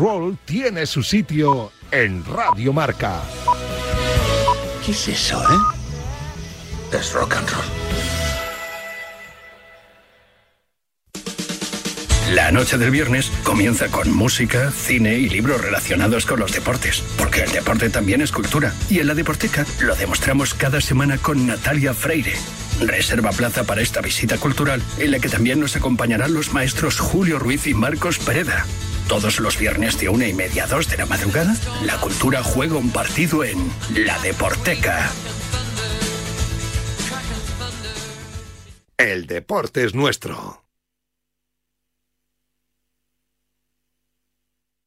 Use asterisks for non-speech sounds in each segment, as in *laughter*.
roll tiene su sitio en Radio Marca. ¿Qué es eso, eh? Es rock and roll. La noche del viernes comienza con música, cine y libros relacionados con los deportes, porque el deporte también es cultura. Y en la Deporteca lo demostramos cada semana con Natalia Freire. Reserva plaza para esta visita cultural, en la que también nos acompañarán los maestros Julio Ruiz y Marcos Pereda. Todos los viernes de una y media a dos de la madrugada, la cultura juega un partido en La Deporteca. El deporte es nuestro.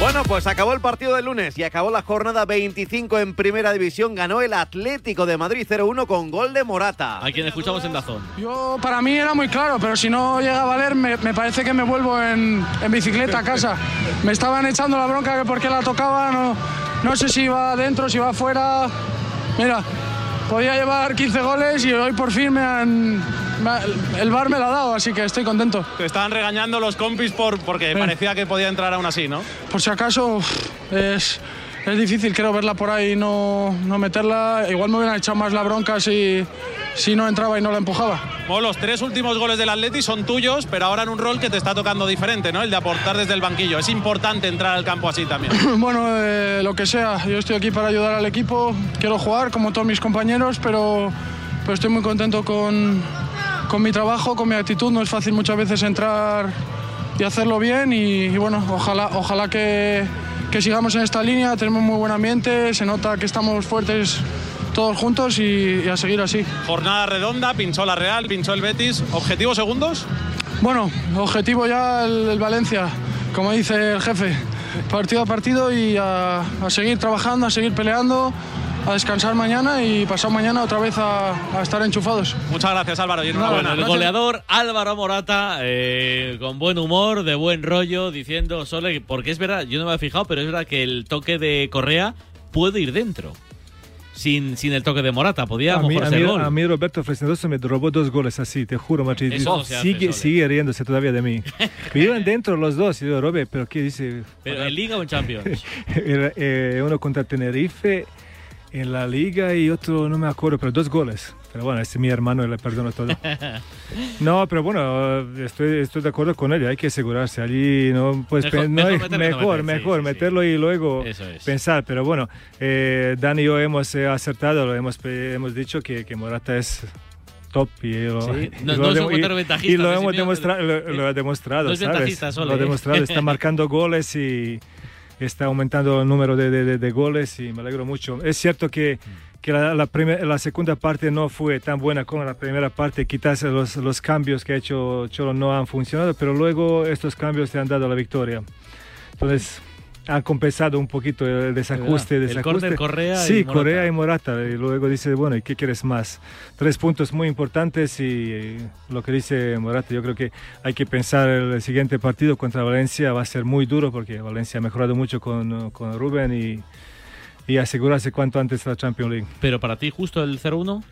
Bueno, pues acabó el partido del lunes y acabó la jornada 25 en Primera División. Ganó el Atlético de Madrid 0-1 con gol de Morata. A quien escuchamos en Dazón. Yo, para mí era muy claro, pero si no llega a valer, me, me parece que me vuelvo en, en bicicleta a casa. Me estaban echando la bronca que porque la tocaba, no, no sé si iba adentro, si iba afuera. Mira, podía llevar 15 goles y hoy por fin me han, el bar me lo ha dado, así que estoy contento. Te estaban regañando los compis por, porque parecía que podía entrar aún así, ¿no? Por si acaso es, es difícil, creo verla por ahí y no, no meterla. Igual me hubieran echado más la bronca si, si no entraba y no la empujaba. Bueno, los tres últimos goles del Atleti son tuyos, pero ahora en un rol que te está tocando diferente, ¿no? El de aportar desde el banquillo. Es importante entrar al campo así también. *laughs* Bueno, eh, lo que sea, yo estoy aquí para ayudar al equipo, quiero jugar como todos mis compañeros, pero, pero estoy muy contento con, con mi trabajo, con mi actitud, no es fácil muchas veces entrar y hacerlo bien y, y bueno, ojalá, ojalá que, que sigamos en esta línea, tenemos muy buen ambiente, se nota que estamos fuertes todos juntos y, y a seguir así. Jornada redonda, pinchó la Real, pinchó el Betis. ¿Objetivos segundos? Bueno, objetivo ya el, el Valencia, como dice el jefe, partido a partido y a, a seguir trabajando, a seguir peleando, a descansar mañana y pasado mañana otra vez a, a estar enchufados. Muchas gracias Álvaro y enhorabuena. Bueno, el goleador Álvaro Morata, eh, con buen humor, de buen rollo, diciendo Sole, porque es verdad, yo no me había fijado, pero es verdad que el toque de Correa puede ir dentro. Sin, sin el toque de Morata, podía A mí, a, mí, gol. a mí Roberto Fresnedoso me robó dos goles así, te juro, Martín. Eso sigue, sigue riéndose todavía de mí. *laughs* Viven dentro los dos. Y yo, Robert, ¿pero qué dice? Pero en Liga o en Champions. *laughs* Eh, uno contra Tenerife en la liga y otro, no me acuerdo, pero dos goles. Pero bueno, es mi hermano y le perdono todo. *laughs* No, pero bueno, estoy, estoy de acuerdo con él, hay que asegurarse. Allí no, pues, Mejor- no mejor hay- meterlo no mejor, meter, sí, mejor sí, sí. meterlo y luego es. pensar. Pero bueno, eh, Dani y yo hemos eh, acertado, lo hemos, hemos dicho que, que Morata es top y, lo- Sí, y no- lo no y- lo hemos demostrado, lo, lo ha demostrado, no es ¿sabes? Sole, lo ha ¿eh? demostrado, está *laughs* marcando goles y está aumentando el número de, de- de- goles y me alegro mucho. Es cierto que, que la, la, primer- la segunda parte no fue tan buena como la primera parte, quizás los, los cambios que ha hecho Cholo no han funcionado, pero luego estos cambios te han dado la victoria. Entonces han compensado un poquito el desajuste. El desajuste. córner Correa y Sí, Morata. Correa y Morata. Y luego dice, bueno, ¿y qué quieres más? Tres puntos muy importantes y eh, lo que dice Morata, yo creo que hay que pensar el siguiente partido contra Valencia va a ser muy duro porque Valencia ha mejorado mucho con, con Rubén y, y asegurarse cuanto antes la Champions League. Pero para ti, justo el 0-1,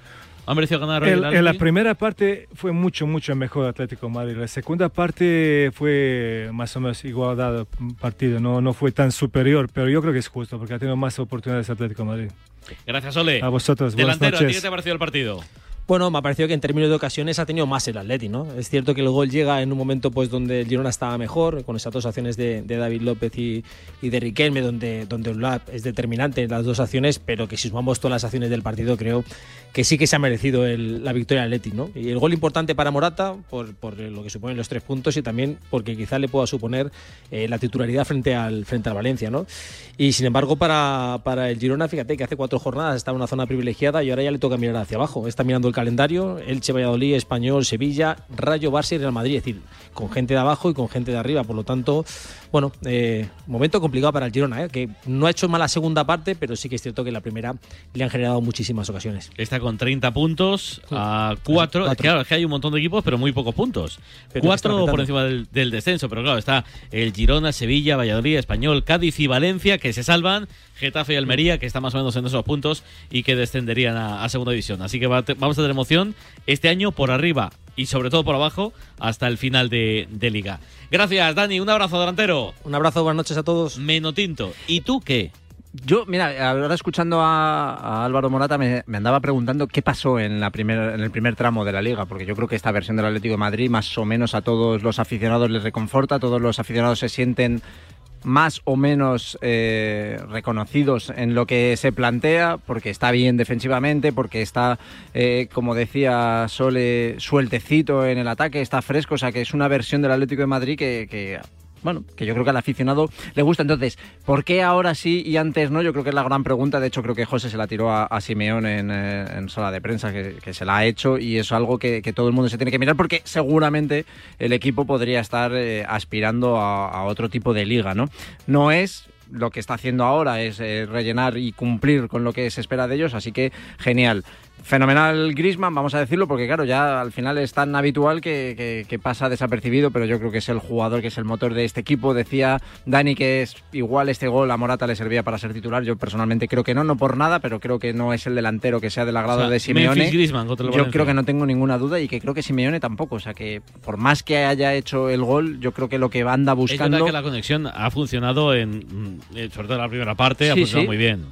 ¿ha merecido ganar El- el en la primera parte fue mucho, mucho mejor Atlético de Madrid. La segunda parte fue más o menos igualdad partido. No, no fue tan superior, pero yo creo que es justo porque ha tenido más oportunidades Atlético de Madrid. Gracias, Ole. A vosotros, buenas Delantero, ¿a ti noches. qué te ha parecido el partido? Bueno, me ha parecido que en términos de ocasiones ha tenido más el Atleti, ¿no? Es cierto que el gol llega en un momento pues donde el Girona estaba mejor, con esas dos acciones de, de David López y, y de Riquelme, donde, donde Ulap es determinante en las dos acciones, pero que si sumamos todas las acciones del partido, creo que sí que se ha merecido el- la victoria del Atleti, ¿no? Y el gol importante para Morata, por, por lo que suponen los tres puntos y también porque quizá le pueda suponer eh, la titularidad frente al, frente al Valencia, ¿no? Y sin embargo, para, para el Girona, fíjate que hace cuatro jornadas estaba en una zona privilegiada y ahora ya le toca mirar hacia abajo. Está mirando el calendario, Elche, Valladolid, Español, Sevilla, Rayo, Barça y Real Madrid, es decir, con gente de abajo y con gente de arriba, por lo tanto, bueno, eh, momento complicado para el Girona, ¿eh? que no ha hecho mala segunda parte, pero sí que es cierto que la primera le han generado muchísimas ocasiones. Está con 30 puntos a 4. Cuatro. Claro, es que hay un montón de equipos, pero muy pocos puntos. Pero que 4 está por encima del, del descenso, pero claro, está el Girona, Sevilla, Valladolid, Español, Cádiz y Valencia, que se salvan. Getafe y Almería, que están más o menos en esos puntos y que descenderían a, a segunda división. Así que va vamos a tener emoción este año por arriba y sobre todo por abajo hasta el final de, de liga. Gracias, Dani. Un abrazo delantero. Un abrazo, buenas noches a todos. Menotinto. ¿Y tú qué? Yo, mira, ahora escuchando a, a Álvaro Morata me, me andaba preguntando qué pasó en, la primer, en el primer tramo de la liga, porque yo creo que esta versión del Atlético de Madrid más o menos a todos los aficionados les reconforta, todos los aficionados se sienten más o menos eh, reconocidos en lo que se plantea, porque está bien defensivamente, porque está, eh, como decía Sole, sueltecito en el ataque, está fresco, o sea que es una versión del Atlético de Madrid que, que bueno, que yo creo que al aficionado le gusta. Entonces, ¿por qué ahora sí y antes no? Yo creo que es la gran pregunta. De hecho, creo que José se la tiró a, a Simeón en, eh, en sala de prensa, que, se la ha hecho y es algo que, todo el mundo se tiene que mirar porque seguramente el equipo podría estar eh, aspirando a, a otro tipo de liga, ¿no? No es lo que está haciendo ahora es eh, rellenar y cumplir con lo que se espera de ellos, así que genial. Fenomenal Grisman, vamos a decirlo, porque claro, ya al final es tan habitual que, que- que pasa desapercibido, pero yo creo que es el jugador que es el motor de este equipo. Decía Dani que es igual este gol a Morata le servía para ser titular. Yo personalmente creo que no, no por nada, pero creo que no es el delantero que sea del agrado O sea, de Simeone. Griezmann yo creo que no tengo ninguna duda y que creo que Simeone tampoco. O sea que por más que haya hecho el gol, yo creo que lo que anda Es buscando. verdad que la conexión ha funcionado en, mm, eh, sobre todo en la primera parte, ha funcionado sí. muy bien.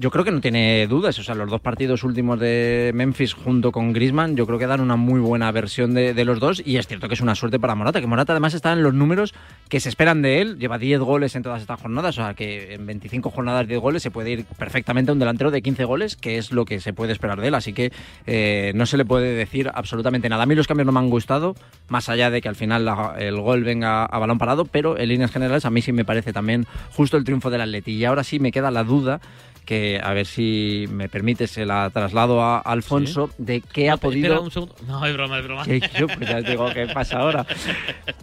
Yo creo que no tiene dudas. O sea, los dos partidos últimos de Memphis junto con Griezmann, yo creo que dan una muy buena versión de, los dos. Y es cierto que es una suerte para Morata, que Morata además está en los números que se esperan de él. Lleva 10 goles en todas estas jornadas. O sea, que en 25 jornadas 10 goles se puede ir perfectamente a un delantero de 15 goles, que es lo que se puede esperar de él. Así que eh, no se le puede decir absolutamente nada. A mí los cambios no me han gustado, más allá de que al final el gol venga a balón parado, pero en líneas generales a mí sí me parece también justo el triunfo del Atleti. Y ahora sí me queda la duda que a ver si me permite se la traslado a Alfonso de qué ha Espera podido un segundo. No, es broma, es broma. *laughs* que yo, pues ya os digo qué pasa ahora.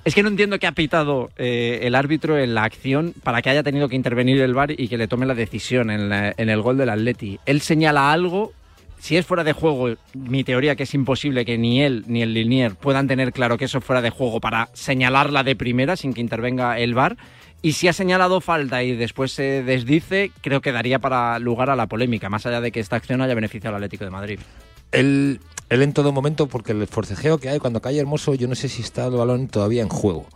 Es que no entiendo qué ha pitado eh, el árbitro en la acción para que haya tenido que intervenir el VAR y que le tome la decisión en, la- en el gol del Atleti. Él señala algo. Si es fuera de juego, mi teoría que es imposible que ni él ni el Linier puedan tener claro que eso es fuera de juego para señalarla de primera sin que intervenga el VAR. Y si ha señalado falta y después se desdice, creo que daría para lugar a la polémica, más allá de que esta acción haya beneficiado al Atlético de Madrid. Él, él en todo momento, porque el forcejeo que hay cuando cae Hermoso, yo no sé si está el balón todavía en juego.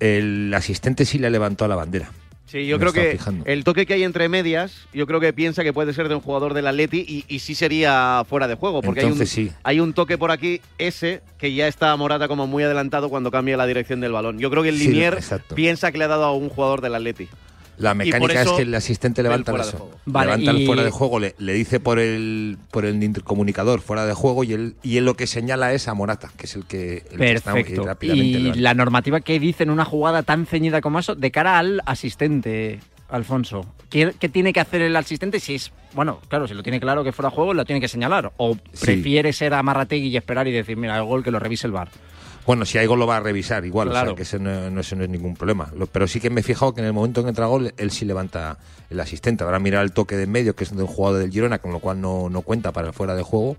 El asistente sí le levantó la bandera. Sí, yo creo que fijando. el toque que hay entre medias, yo creo que piensa que puede ser de un jugador del Atleti y, y sí sería fuera de juego, porque Entonces hay, un, sí. hay un toque por aquí, ese, que ya está Morata como muy adelantado cuando cambia la dirección del balón. Yo creo que el Sí, Linier exacto. piensa que le ha dado a un jugador del Atleti. La mecánica es que el asistente el levanta de eso. juego. Vale, levanta el fuera de juego, le, le dice por el por el intercomunicador fuera de juego y él, y él lo que señala es a Morata, que es el que, el que está muy Perfecto. rápidamente Y levanta. la normativa que dice en una jugada tan ceñida como eso, de cara al asistente, Alfonso, ¿qué, qué tiene que hacer el asistente si es, bueno, claro, si lo tiene claro que fuera juego, lo tiene que señalar? ¿O Sí. prefiere ser amarrategui y esperar y decir, mira, el gol que lo revise el bar? Bueno, si hay gol lo va a revisar igual, o Claro. sea que ese no, no- ese no es ningún problema. Lo- pero sí que me he fijado que en el momento en que entra gol, él sí levanta el asistente. Habrá mirar el toque de en medio, que es de un jugador del Girona, con lo cual no, no cuenta para el fuera de juego.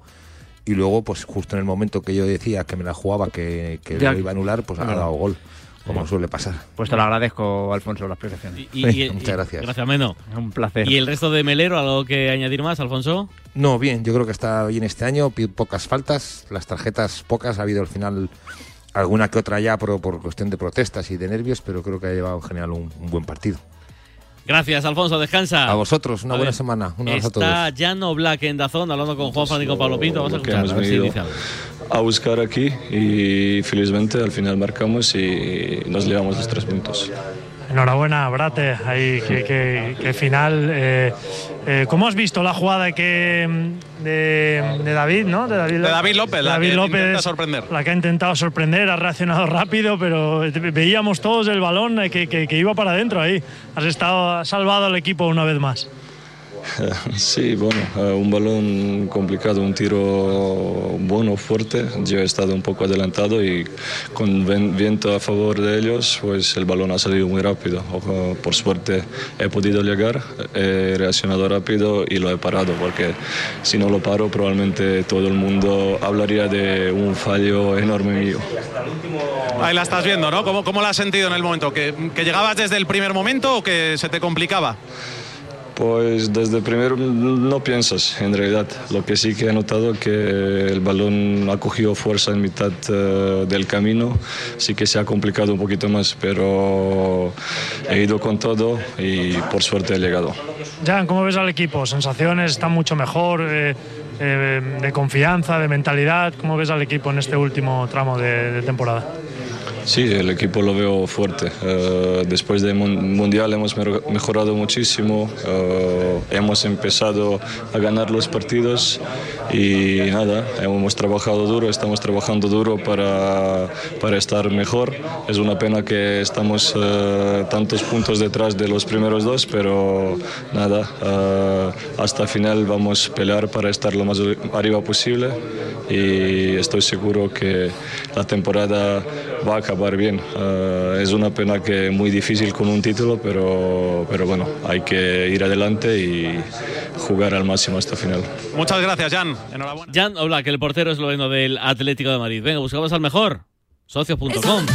Y luego, pues justo en el momento que yo decía que me la jugaba, que, que Ya. lo iba a anular, pues ha Claro. dado gol, como suele pasar. Pues te lo agradezco, Alfonso, la explicación. Y- y- y- *laughs* Muchas gracias. Gracias, Meno. Un placer. ¿Y el resto de Melero, algo que añadir más, Alfonso? No, bien, yo creo que está bien este año, pocas faltas, las tarjetas pocas, ha habido al final alguna que otra ya por, por cuestión de protestas y de nervios, pero creo que ha llevado en general un, un buen partido. Gracias, Alfonso. Descansa. A vosotros, una A buena ver, semana. Un abrazo a todos. Está Llano Black en Dazón hablando con Juan Fran y con Pablo Pinto. Vamos a escuchar. a ver si a buscar aquí y felizmente al final marcamos y nos llevamos los tres puntos. Enhorabuena, Brate. Ahí, qué final. Eh, eh, ¿Cómo has visto la jugada que, de, de David, no? De David, De David López, la David que López, intenta sorprender. La que ha intentado sorprender, ha reaccionado rápido, pero veíamos todos el balón eh, que, que- que iba para adentro ahí. Has estado has salvado al equipo una vez más. *laughs* Sí, bueno, eh, un balón complicado, un tiro bueno, fuerte. Yo he estado un poco adelantado y con viento a favor de ellos, pues el balón ha salido muy rápido. Por suerte he podido llegar, he reaccionado rápido y lo he parado, porque si no lo paro probablemente todo el mundo hablaría de un fallo enorme mío. Ahí la estás viendo, ¿no? ¿Cómo, cómo la has sentido en el momento? ¿Que, que llegabas desde el primer momento o que se te complicaba? Pues desde primero no piensas en realidad. Lo que sí que he notado que el balón ha cogido fuerza en mitad eh, del camino, sí que se ha complicado un poquito más, pero he ido con todo y por suerte he llegado. Jan, ¿cómo ves al equipo? ¿Sensaciones? ¿Está mucho mejor? eh, eh, ¿De confianza? ¿De mentalidad? ¿Cómo ves al equipo en este último tramo de temporada? Sí, el equipo lo veo fuerte. Eh, después del mun- Mundial hemos mejorado muchísimo, eh, hemos empezado a ganar los partidos y nada, hemos trabajado duro, estamos trabajando duro para, para estar mejor. Es una pena que estamos eh, tantos puntos detrás de los primeros dos, pero nada, hasta final vamos a pelear para estar lo más arriba posible y estoy seguro que la temporada va a acabar bien. Eh, es una pena que muy difícil con un título, pero, pero bueno, hay que ir adelante y jugar al máximo hasta final. Muchas gracias, Jan. Enhorabuena. Jan Oblak, el portero esloveno del Atlético de Madrid. Venga, buscamos al mejor. Socios.com.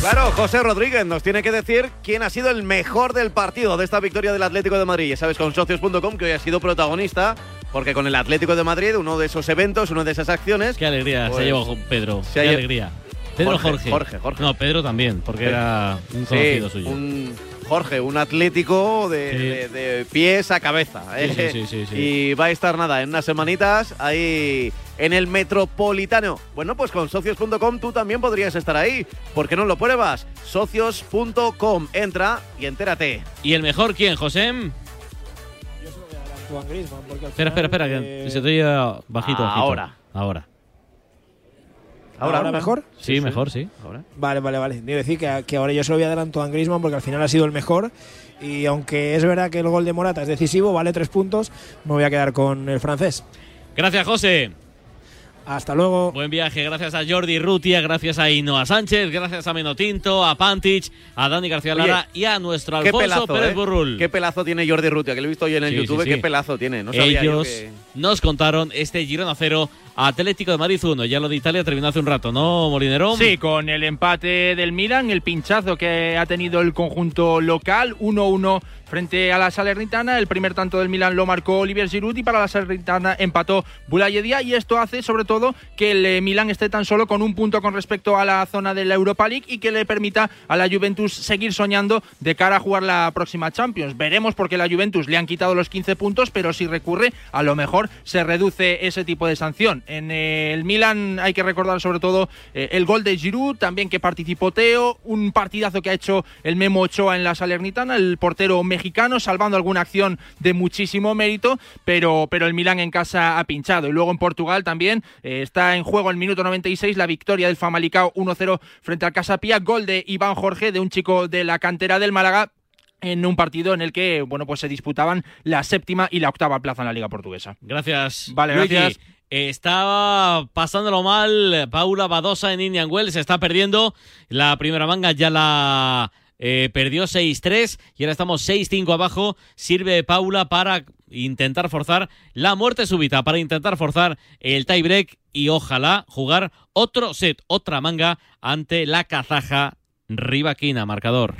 Claro, José Rodríguez nos tiene que decir quién ha sido el mejor del partido de esta victoria del Atlético de Madrid. Ya sabes, con socios.com que hoy ha sido protagonista, porque con el Atlético de Madrid, uno de esos eventos, una de esas acciones. Qué alegría se pues, ha llevado Pedro. se Qué alegría. Pedro Jorge, Jorge. Jorge, Jorge. No, Pedro también, porque era un Sí, conocido suyo. un Jorge, un Atlético de, Sí. de- de pies a cabeza. Sí, ¿eh? sí, sí, sí, sí. Y va a estar nada, en unas semanitas ahí en el Metropolitano. Bueno, pues con socios.com tú también podrías estar ahí. ¿Por qué no lo pruebas? Socios.com. Entra y entérate. ¿Y el mejor quién, José? Juan Griezmann, porque al Espera, espera, final, espera, que eh, se te oye bajito, bajito. Ahora. Ahora. ¿Ahora, mejor? Sí, mejor, sí. Vale, vale, vale. Debo decir que, que ahora yo se lo voy a dar a Antoine Griezmann porque al final ha sido el mejor. Y aunque es verdad que el gol de Morata es decisivo, vale tres puntos, me voy a quedar con el francés. Gracias, José. Hasta luego. Buen viaje, gracias a Jordi Rutia, gracias a Inoa Sánchez, gracias a Menotinto, a Pantich, a Dani García Lara y a nuestro Qué Alfonso pelazo, Pérez ¿eh? Burrul. Qué pelazo tiene Jordi Rutia, que lo he visto hoy en el Sí, YouTube. sí, sí. Qué pelazo tiene. No sabía yo Ellos que- nos contaron este Girona 0, Atlético de Madrid 1. Ya lo de Italia terminó hace un rato, ¿no, Molinero? Sí, con el empate del Milan, el pinchazo que ha tenido el conjunto local, 1-1 frente a la Salernitana. El primer tanto del Milan lo marcó Olivier Giroud y para la Salernitana empató Bulayedia y esto hace sobre todo que el eh, Milan esté tan solo con un punto con respecto a la zona de la Europa League y que le permita a la Juventus seguir soñando de cara a jugar la próxima Champions. Veremos porque la Juventus le han quitado los 15 puntos, pero si recurre a lo mejor se reduce ese tipo de sanción. En eh, el Milan hay que recordar sobre todo eh, el gol de Giroud, también que participó Teo, un partidazo que ha hecho el Memo Ochoa en la Salernitana, el portero salvando alguna acción de muchísimo mérito, pero, pero el Milan en casa ha pinchado. Y luego en Portugal también eh, está en juego el minuto 96 la victoria del Famalicao 1-0 frente al Casapía, gol de Iván Jorge, de un chico de la cantera del Málaga en un partido en el que bueno pues se disputaban la séptima y la octava plaza en la liga portuguesa. Gracias. Vale, Luigi. gracias. Estaba pasándolo mal Paula Badosa en Indian Wells. Está perdiendo. La primera manga ya la eh, perdió 6-3 y ahora estamos 6-5 abajo. Sirve Paula para intentar forzar la muerte súbita, para intentar forzar el tiebreak y ojalá jugar otro set, otra manga ante la kazaja Rivaquina, marcador.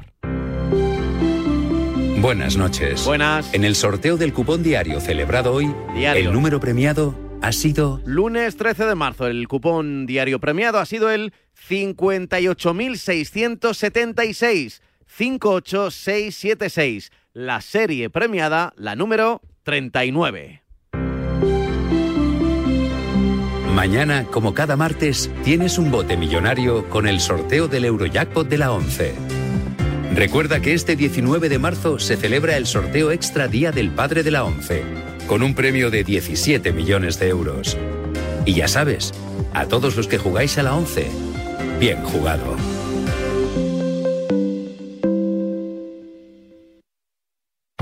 Buenas noches. Buenas. En el sorteo del cupón diario celebrado hoy, Diario. el número premiado ha sido Lunes 13 de marzo, el cupón diario premiado ha sido el 58.676. 58676. La serie premiada, la número 39. Mañana, como cada martes, tienes un bote millonario con el sorteo del Eurojackpot de la 11. Recuerda que este 19 de marzo se celebra el sorteo extra Día del Padre de la 11, con un premio de 17 millones de euros. Y ya sabes, a todos los que jugáis a la 11, bien jugado.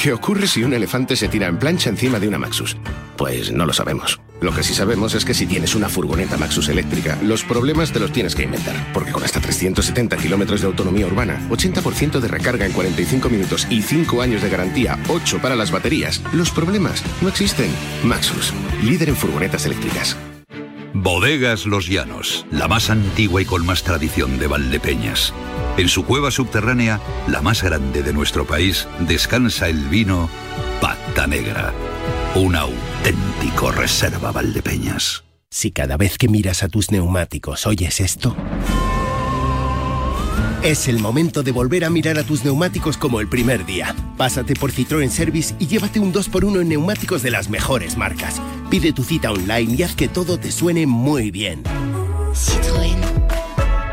¿Qué ocurre si un elefante se tira en plancha encima de una Maxus? Pues no lo sabemos. Lo que sí sabemos es que si tienes una furgoneta Maxus eléctrica, los problemas te los tienes que inventar. Porque con hasta 370 kilómetros de autonomía urbana, 80% de recarga en 45 minutos y 5 años de garantía, 8 para las baterías, los problemas no existen. Maxus, líder en furgonetas eléctricas. Bodegas Los Llanos, la más antigua y con más tradición de Valdepeñas. En su cueva subterránea, la más grande de nuestro país, descansa el vino Pata Negra. Un auténtico reserva Valdepeñas. Si cada vez que miras a tus neumáticos oyes esto, es el momento de volver a mirar a tus neumáticos como el primer día. Pásate por Citroën Service y llévate un 2x1 en neumáticos de las mejores marcas. Pide tu cita online y haz que todo te suene muy bien. Citroën.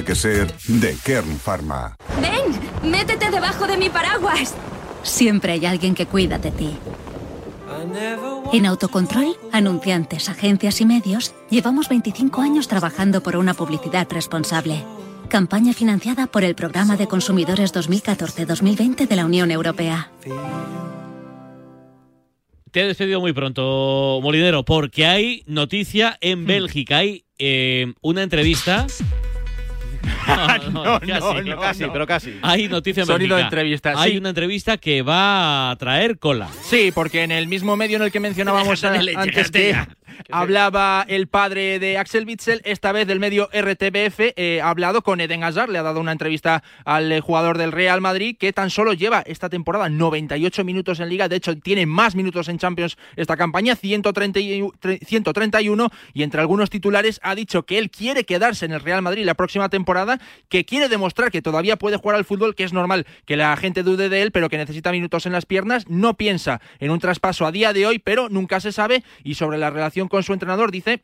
que ser de Kern Pharma. Ven, métete debajo de mi paraguas. Siempre hay alguien que cuida de ti. En Autocontrol, anunciantes, agencias y medios, llevamos 25 años trabajando por una publicidad responsable. Campaña financiada por el Programa de Consumidores 2014-2020 de la Unión Europea. Te he despedido muy pronto, Molinero, porque hay noticia en Bélgica. Hay eh, una entrevista *laughs* no, casi, no, casi, pero casi. Hay noticia en Sonido de entrevista, Hay sí. una entrevista que va a traer cola. Sí, porque en el mismo medio en el que mencionábamos *laughs* antes que ya. *laughs* hablaba el padre de Axel Witzel, esta vez del medio RTBF, eh, ha hablado con Eden Hazard, le ha dado una entrevista al eh, jugador del Real Madrid que tan solo lleva esta temporada 98 minutos en Liga, de hecho tiene más minutos en Champions esta campaña, 130 y- tre- 131 y entre algunos titulares ha dicho que él quiere quedarse en el Real Madrid la próxima temporada, que quiere demostrar que todavía puede jugar al fútbol, que es normal que la gente dude de él, pero que necesita minutos en las piernas, no piensa en un traspaso a día de hoy, pero nunca se sabe. Y sobre la relación con su entrenador dice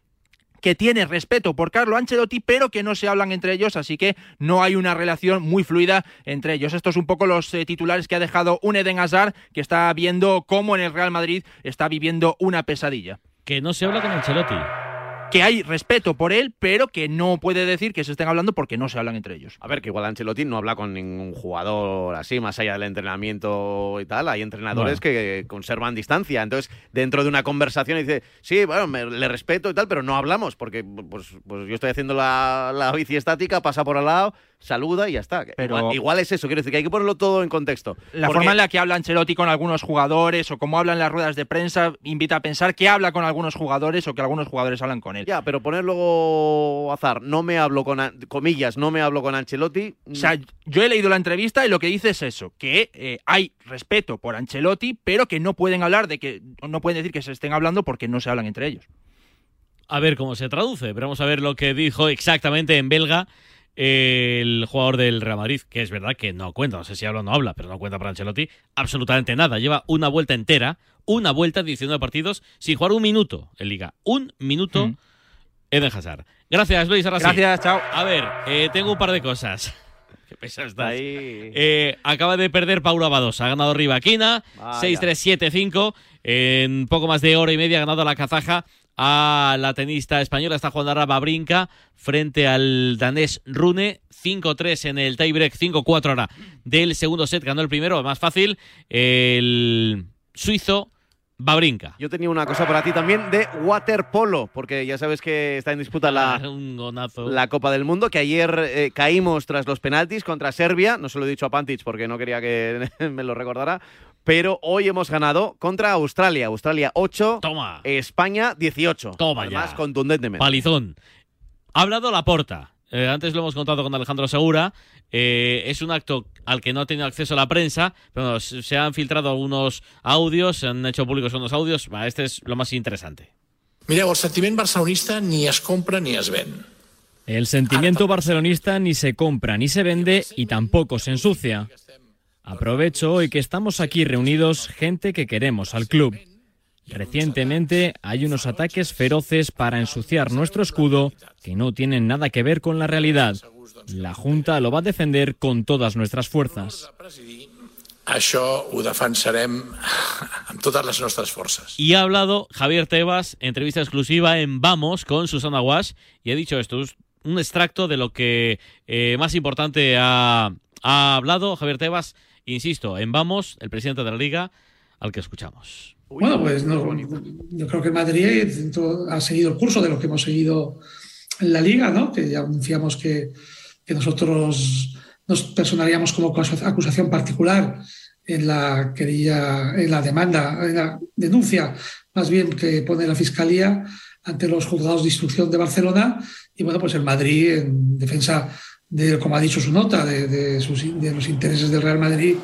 que tiene respeto por Carlo Ancelotti, pero que no se hablan entre ellos, así que no hay una relación muy fluida entre ellos. Estos son un poco los eh, titulares que ha dejado un Eden Hazard, que está viendo cómo en el Real Madrid está viviendo una pesadilla. Que no se habla con Ancelotti. Que hay respeto por él, pero que no puede decir que se estén hablando porque no se hablan entre ellos. A ver, que igual Ancelotti no habla con ningún jugador así, más allá del entrenamiento y tal. Hay entrenadores Bueno. que conservan distancia. Entonces, dentro de una conversación dice, sí, bueno, me- le respeto y tal, pero no hablamos, porque pues, pues yo estoy haciendo la, la bici estática, pasa por al lado, saluda y ya está. Pero- igual, igual es eso, quiero decir que hay que ponerlo todo en contexto. La Porque- forma en la que habla Ancelotti con algunos jugadores o cómo habla en las ruedas de prensa invita a pensar que habla con algunos jugadores o que algunos jugadores hablan con él. Ya, pero poner luego azar, no me hablo con, comillas, no me hablo con Ancelotti. O sea, yo he leído la entrevista y lo que dice es eso, que eh, hay respeto por Ancelotti, pero que no pueden hablar de que, no pueden decir que se estén hablando porque no se hablan entre ellos. A ver cómo se traduce, pero vamos a ver lo que dijo exactamente en belga eh, el jugador del Real Madrid, que es verdad que no cuenta, no sé si habla o no habla, pero no cuenta para Ancelotti absolutamente nada. Lleva una vuelta entera, una vuelta, 19 partidos, sin jugar un minuto en Liga. Un minuto Eden Hazard. Gracias, Luis. Ahora sí. Gracias, chao. A ver, eh, tengo un par de cosas. *laughs* Qué pesado estás. Ahí. Eh, acaba de perder Paula Badosa. Ha ganado Rivaquina. Vaya. 6-3-7-5. En poco más de hora y media ha ganado la kazaja a la tenista española. Está jugando ahora Babrinka frente al danés Rune. 5-3 en el tiebreak. 5-4 ahora del segundo set. Ganó el primero, más fácil. El suizo Babrinka. Yo tenía una cosa para ti también de waterpolo, porque ya sabes que está en disputa la, *laughs* la Copa del Mundo, que ayer eh, caímos tras los penaltis contra Serbia, no se lo he dicho a Pantic porque no quería que *laughs* me lo recordara, pero hoy hemos ganado contra Australia. Australia 8, Toma. España 18. Toma Además, ya. contundentemente. Palizón. Ha hablado la porta. antes lo hemos contado con Alejandro Segura. Eh, es un acto al que no ha tenido acceso la prensa, pero bueno, se han filtrado algunos audios, se han hecho públicos unos audios. Este es lo más interesante. Mireu, el sentiment barcelonista ni es compra ni es ven. El sentimiento barcelonista ni se compra ni se vende y tampoco se ensucia. Aprovecho hoy que estamos aquí reunidos gente que queremos al club. Recientemente hay unos ataques feroces para ensuciar nuestro escudo que no tienen nada que ver con la realidad. La Junta lo va a defender con todas nuestras fuerzas. Això ho defensarem *laughs* amb totes les nostres forces. Y ha hablado Javier Tebas, entrevista exclusiva en Vamos con Susana Wash, y ha dicho esto, es un extracto de lo que eh, más importante ha, ha hablado Javier Tebas, insisto, en Vamos, el presidente de la liga, al que escuchamos. Bueno, pues no, yo creo que Madrid ha seguido el curso de lo que hemos seguido en la liga, ¿no? Que ya anunciamos que, nosotros nos personaríamos como acusa- acusación particular en la querella, en la demanda, en la denuncia, más bien que pone la Fiscalía ante los juzgados de instrucción de Barcelona. Y bueno, pues el Madrid, en defensa de, como ha dicho su nota, de, de los intereses del Real Madrid,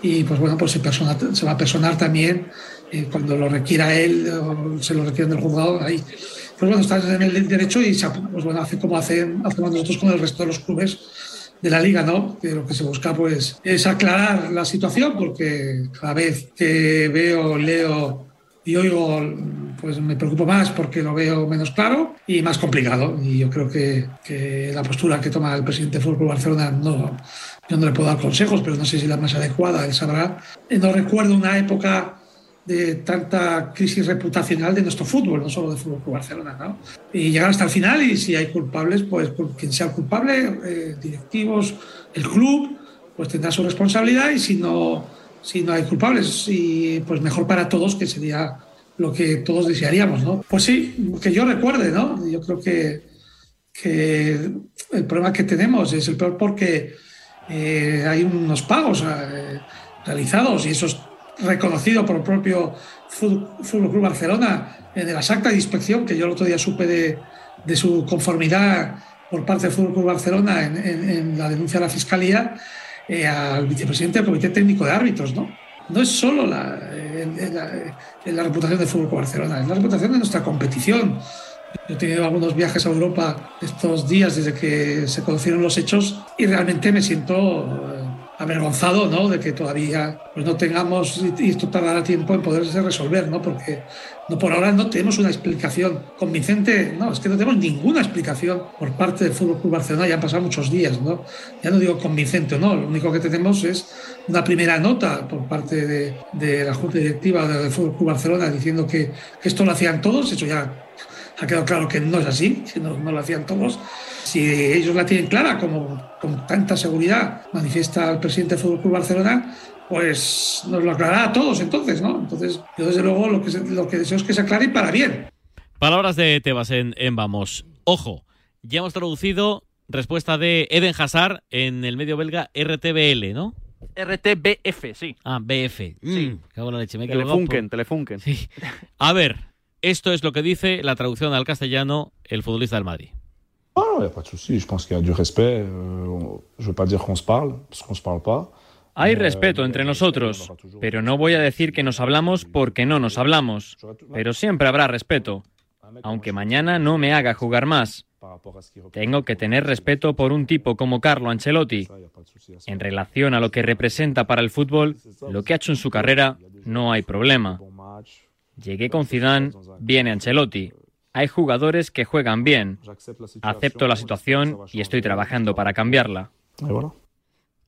y pues bueno, pues se va a personar también eh, cuando lo requiera él o se lo requieren del juzgado ahí. Pues bueno, está en el derecho y se, pues bueno, hace como hacen, hacemos nosotros con el resto de los clubes de la liga, ¿no? Que lo que se busca pues es aclarar la situación porque cada vez que veo, leo y oigo, pues me preocupo más porque lo veo menos claro y más complicado. Y yo creo que, que la postura que toma el presidente del Fútbol Barcelona no, yo no le puedo dar consejos, pero no sé si la más adecuada, él sabrá. Eh, No recuerdo una época de tanta crisis reputacional de nuestro fútbol, no solo de Fútbol Club Barcelona, ¿no? Y llegar hasta el final y si hay culpables, pues quien sea culpable, eh, directivos, el club, pues tendrá su responsabilidad y si no, si no hay culpables, y pues mejor para todos, que sería lo que todos desearíamos, ¿no? Pues sí, que yo recuerde, ¿no? Yo creo que, que el problema que tenemos es el peor porque eh, hay unos pagos eh, realizados y eso es reconocido por el propio Fútbol Club Barcelona en las actas de inspección que yo el otro día supe de, de su conformidad por parte del Fútbol Club Barcelona en, en- en la denuncia a la Fiscalía eh, al vicepresidente del Comité Técnico de Árbitros, ¿no? No es solo la, en la, la reputación del Fútbol Club Barcelona, es la reputación de nuestra competición. Yo he tenido algunos viajes a Europa estos días desde que se conocieron los hechos y realmente me siento eh, avergonzado ¿no? de que todavía pues, no tengamos, y esto tardará tiempo en poderse resolver, ¿no? porque no, por ahora no tenemos una explicación convincente, no, es que no tenemos ninguna explicación por parte del Fútbol Club Barcelona, ya han pasado muchos días, ¿no? ya no digo convincente o no, lo único que tenemos es una primera nota por parte de, de la Junta Directiva del Fútbol Club Barcelona diciendo que, que esto lo hacían todos, eso ya ha quedado claro que no es así, que no, no lo hacían todos. Si ellos la tienen clara, como con tanta seguridad manifiesta el presidente del Fútbol Club Barcelona, pues nos lo aclarará a todos entonces, ¿no? Entonces, yo desde luego lo que, lo que deseo es que se aclare y para bien. Palabras de Tebas en, en Vamos. Ojo, ya hemos traducido respuesta de Eden Hazard en el medio belga RTBL, ¿no? RTBF, sí. Ah, BF. Sí. Mm, cago en la leche, me he equivocado Telefunken, por- Telefunken. Sí. A ver, esto es lo que dice la traducción al castellano el futbolista del Madrid. Non, il n'y a pas de souci. Je pense qu'il y a du respect. On- je ne veux pas dire qu'on se parle, parce qu'on ne se parle pas. Hay respeto entre nosotros, pero no voy a decir que nos hablamos porque no nos hablamos. Pero siempre habrá respeto, aunque mañana no me haga jugar más. Tengo que tener respeto por un tipo como Carlo Ancelotti. En relación a lo que representa para el fútbol, lo que ha hecho en su carrera, no hay problema. Llegué con Zidane, viene Ancelotti. Hay jugadores que juegan bien. Acepto la situación y estoy trabajando para cambiarla.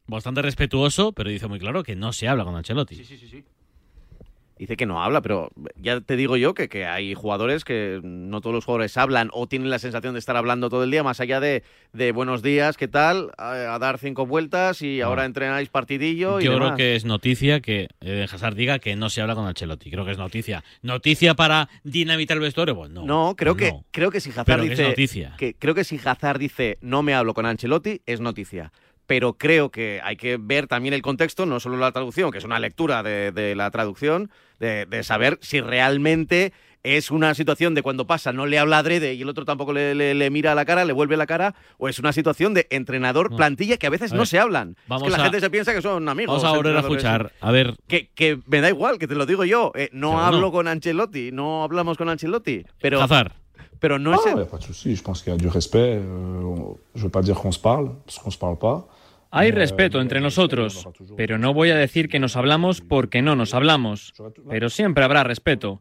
Bastante respetuoso, pero dice muy claro que no se habla con Ancelotti. Dice que no habla, pero ya te digo yo que, que hay jugadores que no todos los jugadores hablan o tienen la sensación de estar hablando todo el día, más allá de, de buenos días, ¿qué tal? A, a dar cinco vueltas y ahora entrenáis partidillo y Yo creo que es noticia que Eden Hazard diga que no se habla con Ancelotti. Creo que es noticia. ¿Noticia para dinamitar el vestuario? Pues no. No, creo Pues que creo que si Hazard Pero que es dice noticia. que creo que si Hazard dice no me hablo con Ancelotti es noticia. Pero creo que hay que ver también el contexto, no solo la traducción, que es una lectura de, de la traducción, de, de saber si realmente es una situación de cuando pasa, no le habla adrede y el otro tampoco le, le- le mira a la cara, le vuelve la cara, o es una situación de entrenador-plantilla que a veces A no ver, se hablan. vamos es que la a- gente se piensa que son amigos. Vamos a volver a escuchar. A ver, Que, que me da igual, que te lo digo yo. eh, no Pero hablo no. con Ancelotti, no hablamos con Ancelotti. Pero, Hazard. pero no es Ah, el- y a pas de souci, je pense qu'il y a du respect. euh, je veux pas dire qu'on se parle, parce qu'on se parle pas. Hay respeto entre nosotros, pero no voy a decir que nos hablamos porque no nos hablamos. Pero siempre habrá respeto.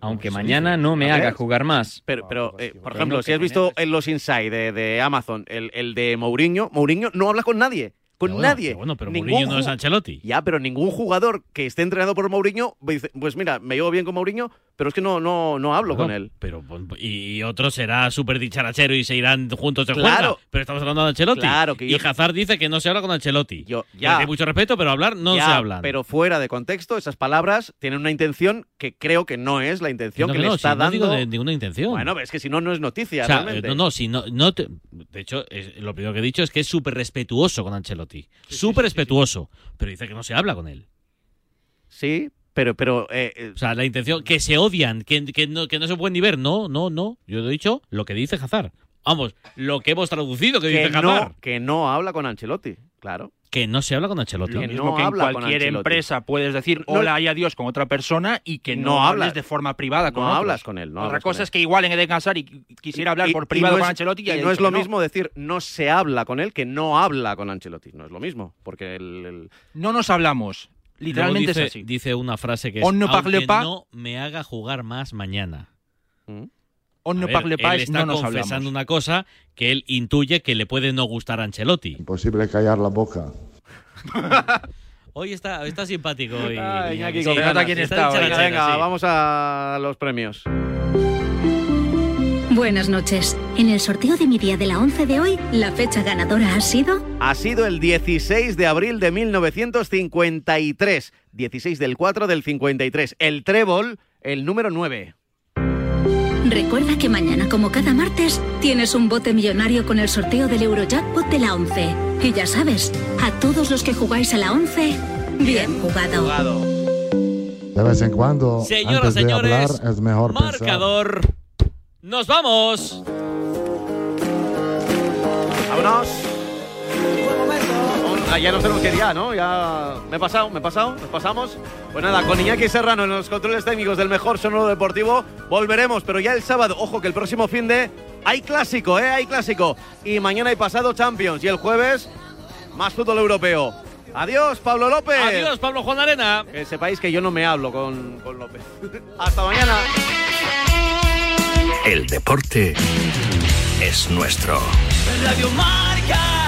Aunque mañana no me haga jugar más. Pero, pero eh, por ejemplo, si has visto en los Inside de, de Amazon, el, el de Mourinho, Mourinho no habla con nadie. Con bueno, nadie. bueno, pero Ningún Mourinho no es Ancelotti. Ya, pero ningún jugador que esté entrenado por Mourinho dice, pues mira, me llevo bien con Mourinho, pero es que no, no, no hablo con él. Pero, y otro será súper dicharachero y se irán juntos de Claro. Pero estamos hablando de Ancelotti. Claro, que y Hazard dice que no se habla con Ancelotti. Yo, ya. Tiene mucho respeto, pero hablar no Ya, se hablan. Pero fuera de contexto, esas palabras tienen una intención que creo que no es la intención No, que, que le no, está si no dando. digo de ninguna intención. Bueno, es que si no, no es noticia O sea, realmente. no, no, si no, no te- de hecho, es- lo primero que he dicho es que es súper respetuoso con Ancelotti. Súper respetuoso. Pero dice que no se habla con él. Sí, pero, pero eh, eh, O sea, la intención, que se odian, que, que no, que no se pueden ni ver. No, no, no. Yo he dicho lo que dice Hazard. Vamos, lo que hemos traducido que, que, dice no, Hazard. que no habla con Ancelotti, claro. Que no se habla con Ancelotti. Lo Que mismo no que en habla con cualquier empresa puedes decir No- hola y adiós con otra persona y que no, No hables hablas. de forma privada con No otros. hablas con él, no Otra cosa es que igual en Eden Hazard y quisiera hablar Y- por privado no con es- Ancelotti y, y no es lo no. mismo decir no se habla con él que no habla con Ancelotti. No es lo mismo, porque el, el- No nos hablamos. Literalmente dice, es así. Dice una frase que es On ne parle "Aunque pas". no me haga jugar más mañana. On A ne ver, parle pas, él está no nos confesando hablamos. una cosa que él intuye que le puede no gustar a Ancelotti. Imposible callar la boca. *laughs* Hoy está, está simpático. Hoy, Ay, Iñaki, Sí, ganas. quién Está está hoy. dicharachera, venga, sí. vamos a los premios. Buenas noches. En el sorteo de mi día de la 11 de hoy, la fecha ganadora ha sido Ha sido el 16 de abril de 1953. 16 del 4 del 53. El trébol, el número 9. Recuerda que mañana, como cada martes, tienes un bote millonario con el sorteo del Eurojackpot de la 11. Y ya sabes, a todos los que jugáis a la 11, bien jugado. De vez en cuando, Señoras, antes de señores, hablar, es mejor pensar. Marcador. ¡Nos vamos! ¡Vámonos! Ah, ya nos tenemos que ir ya, ¿no? Ya me he pasado, me he pasado, nos pasamos. Pues nada, con Iñaki Serrano en los controles técnicos del mejor sonoro deportivo volveremos, pero ya el sábado, ojo que el próximo fin de hay clásico, ¿eh? Hay clásico. Y mañana hay pasado Champions y el jueves más fútbol europeo. Adiós, Pablo López. Adiós, Pablo Juan Arena. Que sepáis que yo no me hablo con, con López. *laughs* Hasta mañana. El deporte es nuestro. Radio Marca.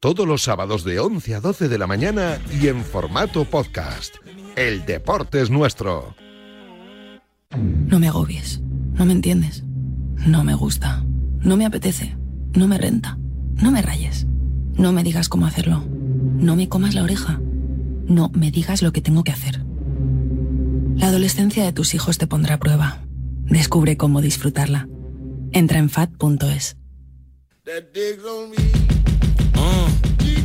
Todos los sábados de 11 a 12 de la mañana y en formato podcast. El deporte es nuestro. No me agobies. No me entiendes. No me gusta. No me apetece. No me renta. No me rayes. No me digas cómo hacerlo. No me comas la oreja. No me digas lo que tengo que hacer. La adolescencia de tus hijos te pondrá a prueba. Descubre cómo disfrutarla. Entra en fat.es.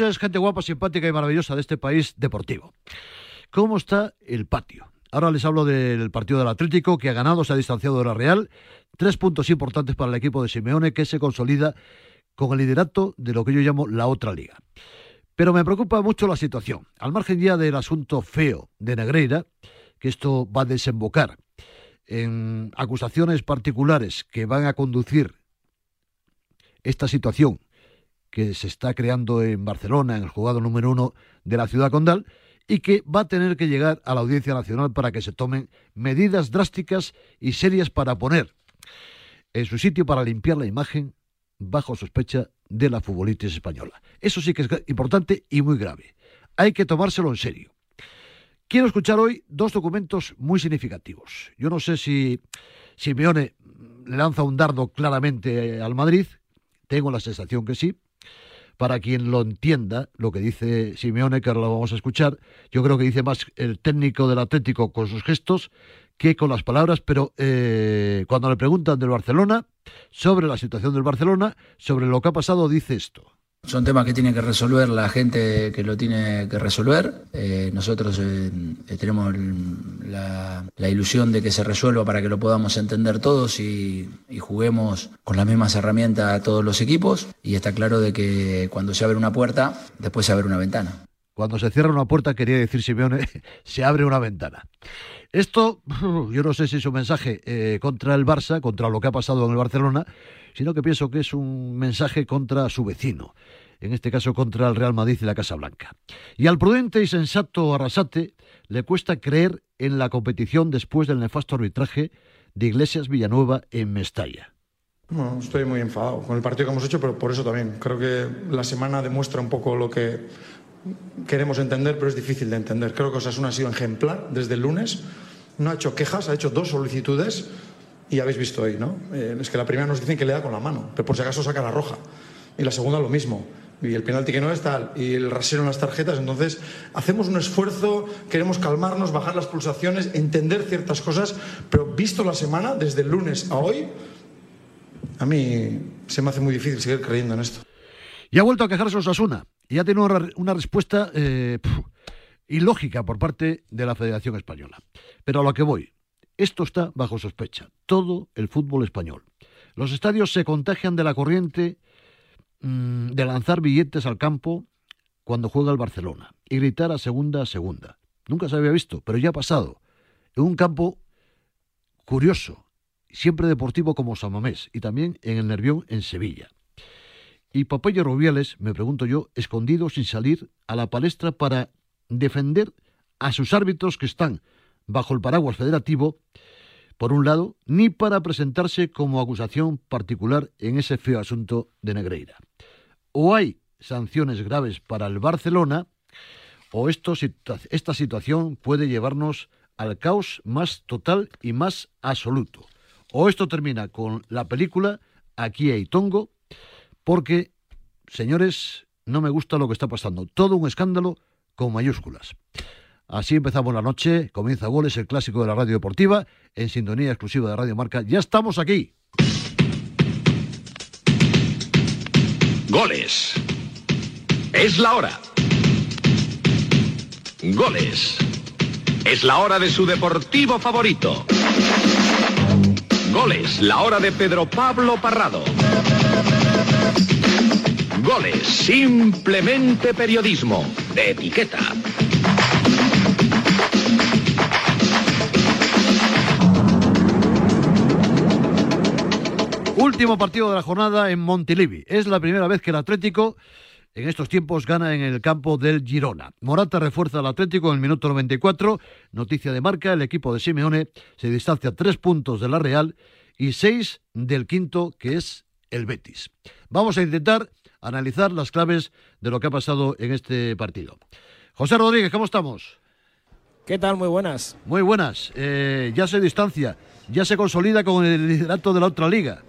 Noches, gente guapa, simpática y maravillosa de este país deportivo. ¿Cómo está el patio? Ahora les hablo del partido del Atlético, que ha ganado, se ha distanciado de la Real. Tres puntos importantes para el equipo de Simeone, que se consolida con el liderato de lo que yo llamo la otra liga. Pero me preocupa mucho la situación. Al margen ya del asunto feo de Negreira, que esto va a desembocar en acusaciones particulares que van a conducir esta situación que se está creando en Barcelona, en el juzgado número uno de la ciudad condal, y que va a tener que llegar a la Audiencia Nacional para que se tomen medidas drásticas y serias para poner en su sitio para limpiar la imagen bajo sospecha de la futbolitis española. Eso sí que es importante y muy grave. Hay que tomárselo en serio. Quiero escuchar hoy dos documentos muy significativos. Yo no sé si Simeone le lanza un dardo claramente al Madrid, tengo la sensación que sí, para quien lo entienda, lo que dice Simeone, que ahora lo vamos a escuchar, yo creo que dice más el técnico del Atlético con sus gestos que con las palabras, pero eh, cuando le preguntan del Barcelona, sobre la situación del Barcelona, sobre lo que ha pasado, dice esto. Son temas que tiene que resolver la gente que lo tiene que resolver. Eh, nosotros eh, tenemos la, ilusión de que se resuelva para que lo podamos entender todos y, juguemos con las mismas herramientas a todos los equipos. Y está claro de que cuando se abre una puerta, después se abre una ventana. Cuando se cierra una puerta, quería decir Simeone, *laughs* se abre una ventana. Esto, *laughs* yo no sé si es un mensaje eh, contra el Barça, contra lo que ha pasado en el Barcelona, sino que pienso que es un mensaje contra su vecino, en este caso contra el Real Madrid y la Casa Blanca. Y al prudente y sensato Arrasate le cuesta creer en la competición después del nefasto arbitraje de Iglesias Villanueva en Mestalla. Bueno, estoy muy enfadado con el partido que hemos hecho, pero por eso también. Creo que la semana demuestra un poco lo que queremos entender, pero es difícil de entender. Creo que Osasuna ha sido ejemplar desde el lunes. No ha hecho quejas, ha hecho dos solicitudes y habéis visto ahí, ¿no? Eh, es que la primera nos dicen que le da con la mano, pero por si acaso saca la roja. Y la segunda lo mismo. Y el penalti que no es tal, y el rasero en las tarjetas. Entonces, hacemos un esfuerzo, queremos calmarnos, bajar las pulsaciones, entender ciertas cosas, pero visto la semana, desde el lunes a hoy, a mí se me hace muy difícil seguir creyendo en esto. Y ha vuelto a quejarse Osasuna. Y ha tenido una respuesta eh, ilógica por parte de la Federación Española. Pero a lo que voy, esto está bajo sospecha. Todo el fútbol español. Los estadios se contagian de la corriente mmm, de lanzar billetes al campo cuando juega el Barcelona y gritar a segunda a segunda. Nunca se había visto, pero ya ha pasado. En un campo curioso, siempre deportivo como Samamés y también en el Nervión en Sevilla. Y Papayo Rubiales, me pregunto yo, escondido sin salir a la palestra para defender a sus árbitros que están bajo el paraguas federativo, por un lado, ni para presentarse como acusación particular en ese feo asunto de Negreira. O hay sanciones graves para el Barcelona, o esta situación puede llevarnos al caos más total y más absoluto. O esto termina con la película Aquí hay Tongo, porque, señores, no me gusta lo que está pasando. Todo un escándalo con mayúsculas. Así empezamos la noche, comienza Goles, el clásico de la radio deportiva, en sintonía exclusiva de Radio Marca. Ya estamos aquí. Goles. Es la hora. Goles. Es la hora de su deportivo favorito. Goles, la hora de Pedro Pablo Parrado. Goles, simplemente periodismo, de etiqueta. Último partido de la jornada en Montilivi. Es la primera vez que el Atlético en estos tiempos gana en el campo del Girona. Morata refuerza al Atlético en el minuto 94. Noticia de marca, el equipo de Simeone se distancia tres puntos de la Real y seis del quinto, que es el Betis. Vamos a intentar analizar las claves de lo que ha pasado en este partido. José Rodríguez, ¿cómo estamos? ¿Qué tal? Muy buenas. Muy buenas. Eh, ya se distancia, ya se consolida con el liderato de la otra liga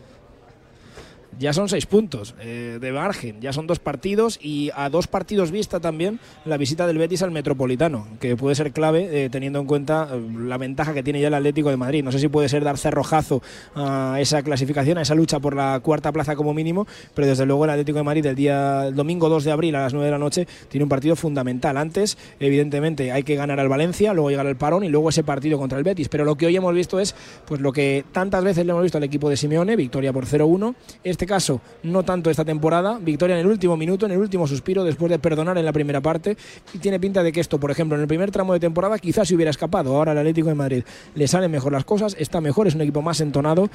ya son seis puntos eh, de margen, ya son dos partidos y a dos partidos vista también la visita del Betis al Metropolitano, que puede ser clave eh, teniendo en cuenta eh, la ventaja que tiene ya el Atlético de Madrid. No sé si puede ser dar cerrojazo a esa clasificación, a esa lucha por la cuarta plaza como mínimo, pero desde luego el Atlético de Madrid el día domingo 2 de abril a las 9 de la noche tiene un partido fundamental. Antes, evidentemente, hay que ganar al Valencia, luego llegar al parón y luego ese partido contra el Betis. Pero lo que hoy hemos visto es pues lo que tantas veces le hemos visto al equipo de Simeone, victoria por 0-1. Este caso, no tanto esta temporada, victoria en el último minuto, en el último suspiro, después de perdonar en la primera parte, y tiene pinta de que esto, por ejemplo, en el primer tramo de temporada quizás se hubiera escapado. Ahora el Atlético de Madrid le salen mejor las cosas, está mejor, es un equipo más entonado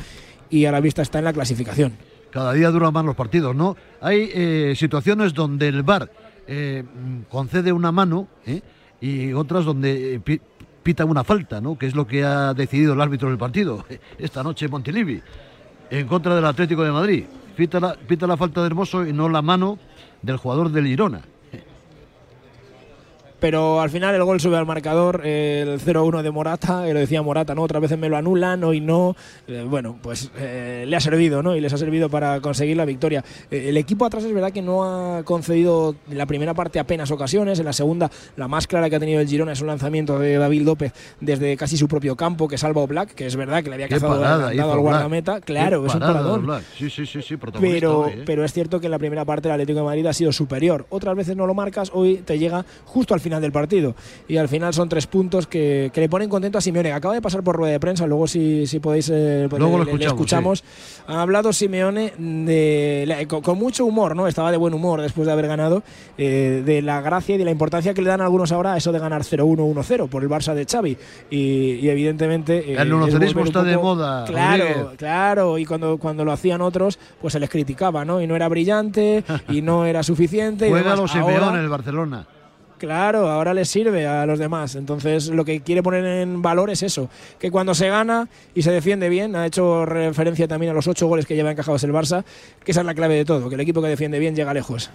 y a la vista está en la clasificación. Cada día duran más los partidos, ¿no? Hay eh, situaciones donde el VAR eh, concede una mano ¿eh? y otras donde pita una falta, ¿no? Que es lo que ha decidido el árbitro del partido *laughs* esta noche en Montilivi en contra del Atlético de Madrid. Pita la, pita la falta de Hermoso y no la mano del jugador del Girona pero al final el gol sube al marcador, el 0-1 de Morata, lo decía Morata, ¿no? Otras veces me lo anulan, hoy no. Eh, bueno, pues eh, le ha servido, ¿no? Y les ha servido para conseguir la victoria. Eh, el equipo atrás es verdad que no ha concedido en la primera parte apenas ocasiones, en la segunda la más clara que ha tenido el Girona es un lanzamiento de David López desde casi su propio campo, que salva a Black, que es verdad que le había cazado al guardameta. Claro, es un paradón. Sí, sí, sí, sí pero, pero es cierto que en la primera parte el Atlético de Madrid ha sido superior. Otras veces no lo marcas, hoy te llega justo al final del partido. Y al final son tres puntos que, le ponen contento a Simeone. Acaba de pasar por rueda de prensa, luego si, si podéis eh, luego lo escuchamos. Ha hablado Simeone de, con, mucho humor, ¿no? Estaba de buen humor después de haber ganado, eh, de la gracia y de la importancia que le dan algunos ahora a eso de ganar 0-1, 1-0 por el Barça de Xavi. Y, evidentemente... Eh, el unocerismo está de moda. Claro, claro. Y cuando, cuando lo hacían otros, pues se les criticaba, ¿no? Y no era brillante *laughs* y no era suficiente. Juega los Simeone en el Barcelona. Claro, ahora les sirve a los demás. Entonces, lo que quiere poner en valor es eso: que cuando se gana y se defiende bien, ha hecho referencia también a los ocho goles que lleva encajados el Barça, que esa es la clave de todo: que el equipo que defiende bien llega lejos.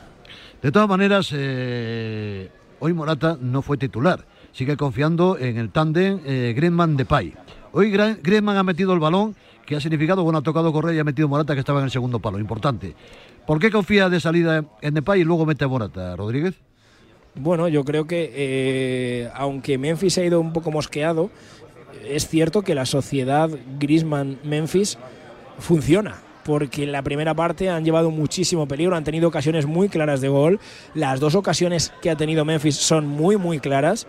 De todas maneras, eh, hoy Morata no fue titular. Sigue confiando en el tándem eh, de Pay. Hoy Griezmann ha metido el balón, que ha significado, bueno, ha tocado correr y ha metido Morata, que estaba en el segundo palo. Importante. ¿Por qué confía de salida en Depay y luego mete a Morata, Rodríguez? Bueno, yo creo que eh, aunque Memphis ha ido un poco mosqueado, es cierto que la sociedad Grisman-Memphis funciona porque en la primera parte han llevado muchísimo peligro, han tenido ocasiones muy claras de gol. Las dos ocasiones que ha tenido Memphis son muy, muy claras.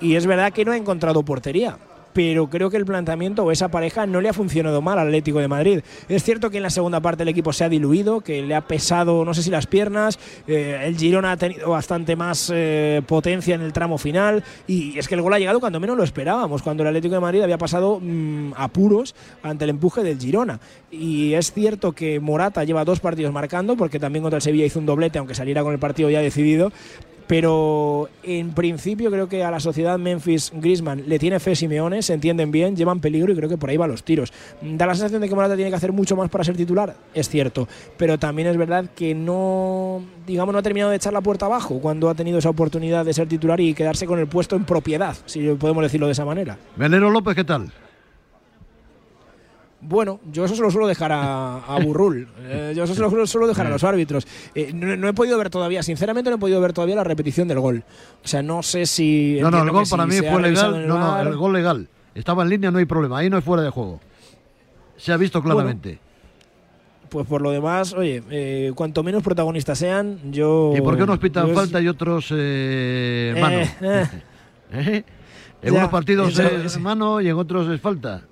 Y es verdad que no ha encontrado portería pero creo que el planteamiento o esa pareja no le ha funcionado mal al Atlético de Madrid. Es cierto que en la segunda parte el equipo se ha diluido, que le ha pesado, no sé si las piernas, eh, el Girona ha tenido bastante más eh, potencia en el tramo final y es que el gol ha llegado cuando menos lo esperábamos, cuando el Atlético de Madrid había pasado mm, apuros ante el empuje del Girona. Y es cierto que Morata lleva dos partidos marcando, porque también contra el Sevilla hizo un doblete, aunque saliera con el partido ya decidido, pero en principio creo que a la sociedad Memphis Griezmann le tiene fe Simeone, se entienden bien, llevan peligro y creo que por ahí van los tiros. Da la sensación de que Morata tiene que hacer mucho más para ser titular, es cierto, pero también es verdad que no, digamos, no ha terminado de echar la puerta abajo cuando ha tenido esa oportunidad de ser titular y quedarse con el puesto en propiedad, si podemos decirlo de esa manera. Venero López, ¿qué tal? Bueno, yo eso se lo suelo dejar a, Burrul. *laughs* Eh, yo eso se lo suelo dejar a los árbitros. Eh, no, he podido ver todavía, sinceramente no he podido ver todavía la repetición del gol. O sea, no sé si. No, no, el gol para mí fue legal. No, no, el gol legal. Estaba en línea, no hay problema. Ahí no es fuera de juego. Se ha visto claramente. pues por lo demás, oye, eh, cuanto menos protagonistas sean, yo. ¿Y por qué unos pitan falta y otros eh, ¿Eh? *laughs* En unos partidos es mano y en otros es falta.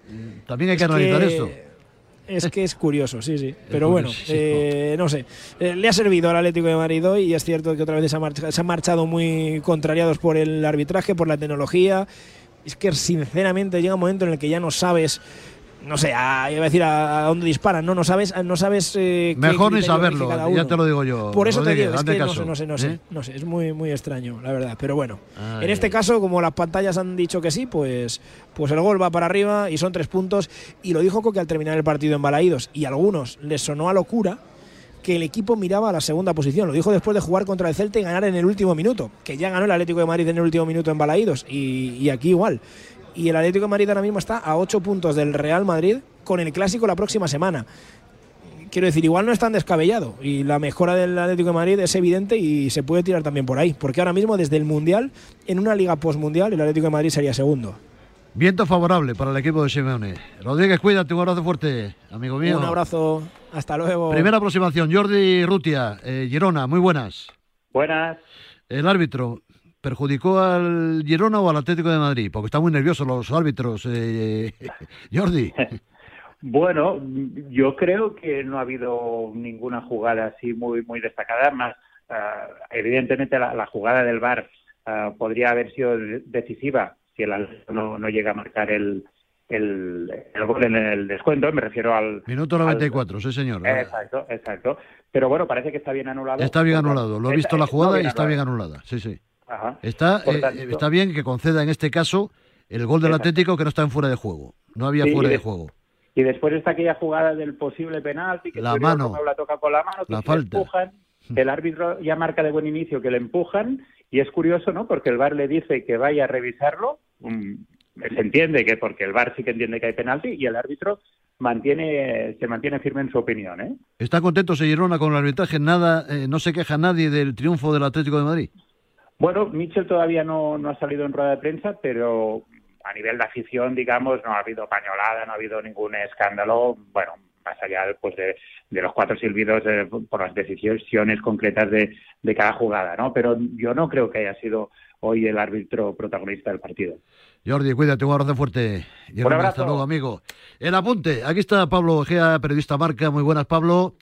También hay que analizar esto. Es que es curioso, sí, sí. *laughs* Pero bueno, eh, no sé. Eh, le ha servido al Atlético de Madrid hoy y es cierto que otra vez se, se han marchado muy contrariados por el arbitraje, por la tecnología. Es que sinceramente llega un momento en el que ya no sabes no sé, a, iba a decir a, dónde disparan, no, no sabes, no sabes. Eh, Mejor ni saberlo, ya te lo digo yo. Por eso te digo, es que no sé, no sé, no sé, ¿eh? no sé, es muy, muy extraño, la verdad. Pero bueno, en este caso, como las pantallas han dicho que sí, pues, pues el gol va para arriba y son tres puntos. Y lo dijo Coque al terminar el partido en Balaídos, y a algunos les sonó a locura que el equipo miraba a la segunda posición. Lo dijo después de jugar contra el Celta y ganar en el último minuto, que ya ganó el Atlético de Madrid en el último minuto en Balaídos, y, y aquí igual y el Atlético de Madrid ahora mismo está a 8 puntos del Real Madrid con el clásico la próxima semana. Quiero decir, igual no es tan descabellado y la mejora del Atlético de Madrid es evidente y se puede tirar también por ahí, porque ahora mismo desde el Mundial, en una liga postmundial, el Atlético de Madrid sería segundo. Viento favorable para el equipo de Simeone. Rodríguez, cuídate, un abrazo fuerte, amigo mío. Un abrazo, hasta luego. Primera aproximación, Jordi Rutia, eh, Girona, muy buenas. Buenas. El árbitro, ¿Perjudicó al Girona o al Atlético de Madrid? Porque están muy nerviosos los árbitros, eh, *laughs* Jordi. *laughs* Bueno, yo creo que no ha habido ninguna jugada así muy muy destacada. Más, ah, evidentemente, la, jugada del VAR ah, podría haber sido decisiva si el no, no llega a marcar el, el, gol en el descuento, me refiero al... Minuto 94, sí señor. Exacto, exacto. Pero bueno, parece que está bien anulado. Está bien anulado, lo he visto la jugada y está bien anulada, sí, sí. Está, eh, está bien que conceda en este caso el gol del Atlético que no está en fuera de juego. No había fuera de, juego. Y después está aquella jugada del posible penalti que la mano, la toca con la mano, que la falta. empujan, el árbitro ya marca de buen inicio que le empujan y es curioso, ¿no? Porque el VAR le dice que vaya a revisarlo. Se entiende que porque el VAR sí que entiende que hay penalti y el árbitro mantiene se mantiene firme en su opinión, ¿eh? ¿Está contento Girona con el arbitraje? Nada, eh, no se queja nadie del triunfo del Atlético de Madrid. Bueno, Mitchell todavía no, no ha salido en rueda de prensa, pero a nivel de afición, digamos, no ha habido pañolada, no ha habido ningún escándalo. Bueno, más allá pues, de, de los cuatro silbidos eh, por las decisiones concretas de, de cada jugada, ¿no? Pero yo no creo que haya sido hoy el árbitro protagonista del partido. Jordi, cuídate, un abrazo fuerte. Y un abrazo. Hasta luego, amigo. El apunte, aquí está Pablo Ojea, periodista Marca. Muy buenas, Pablo.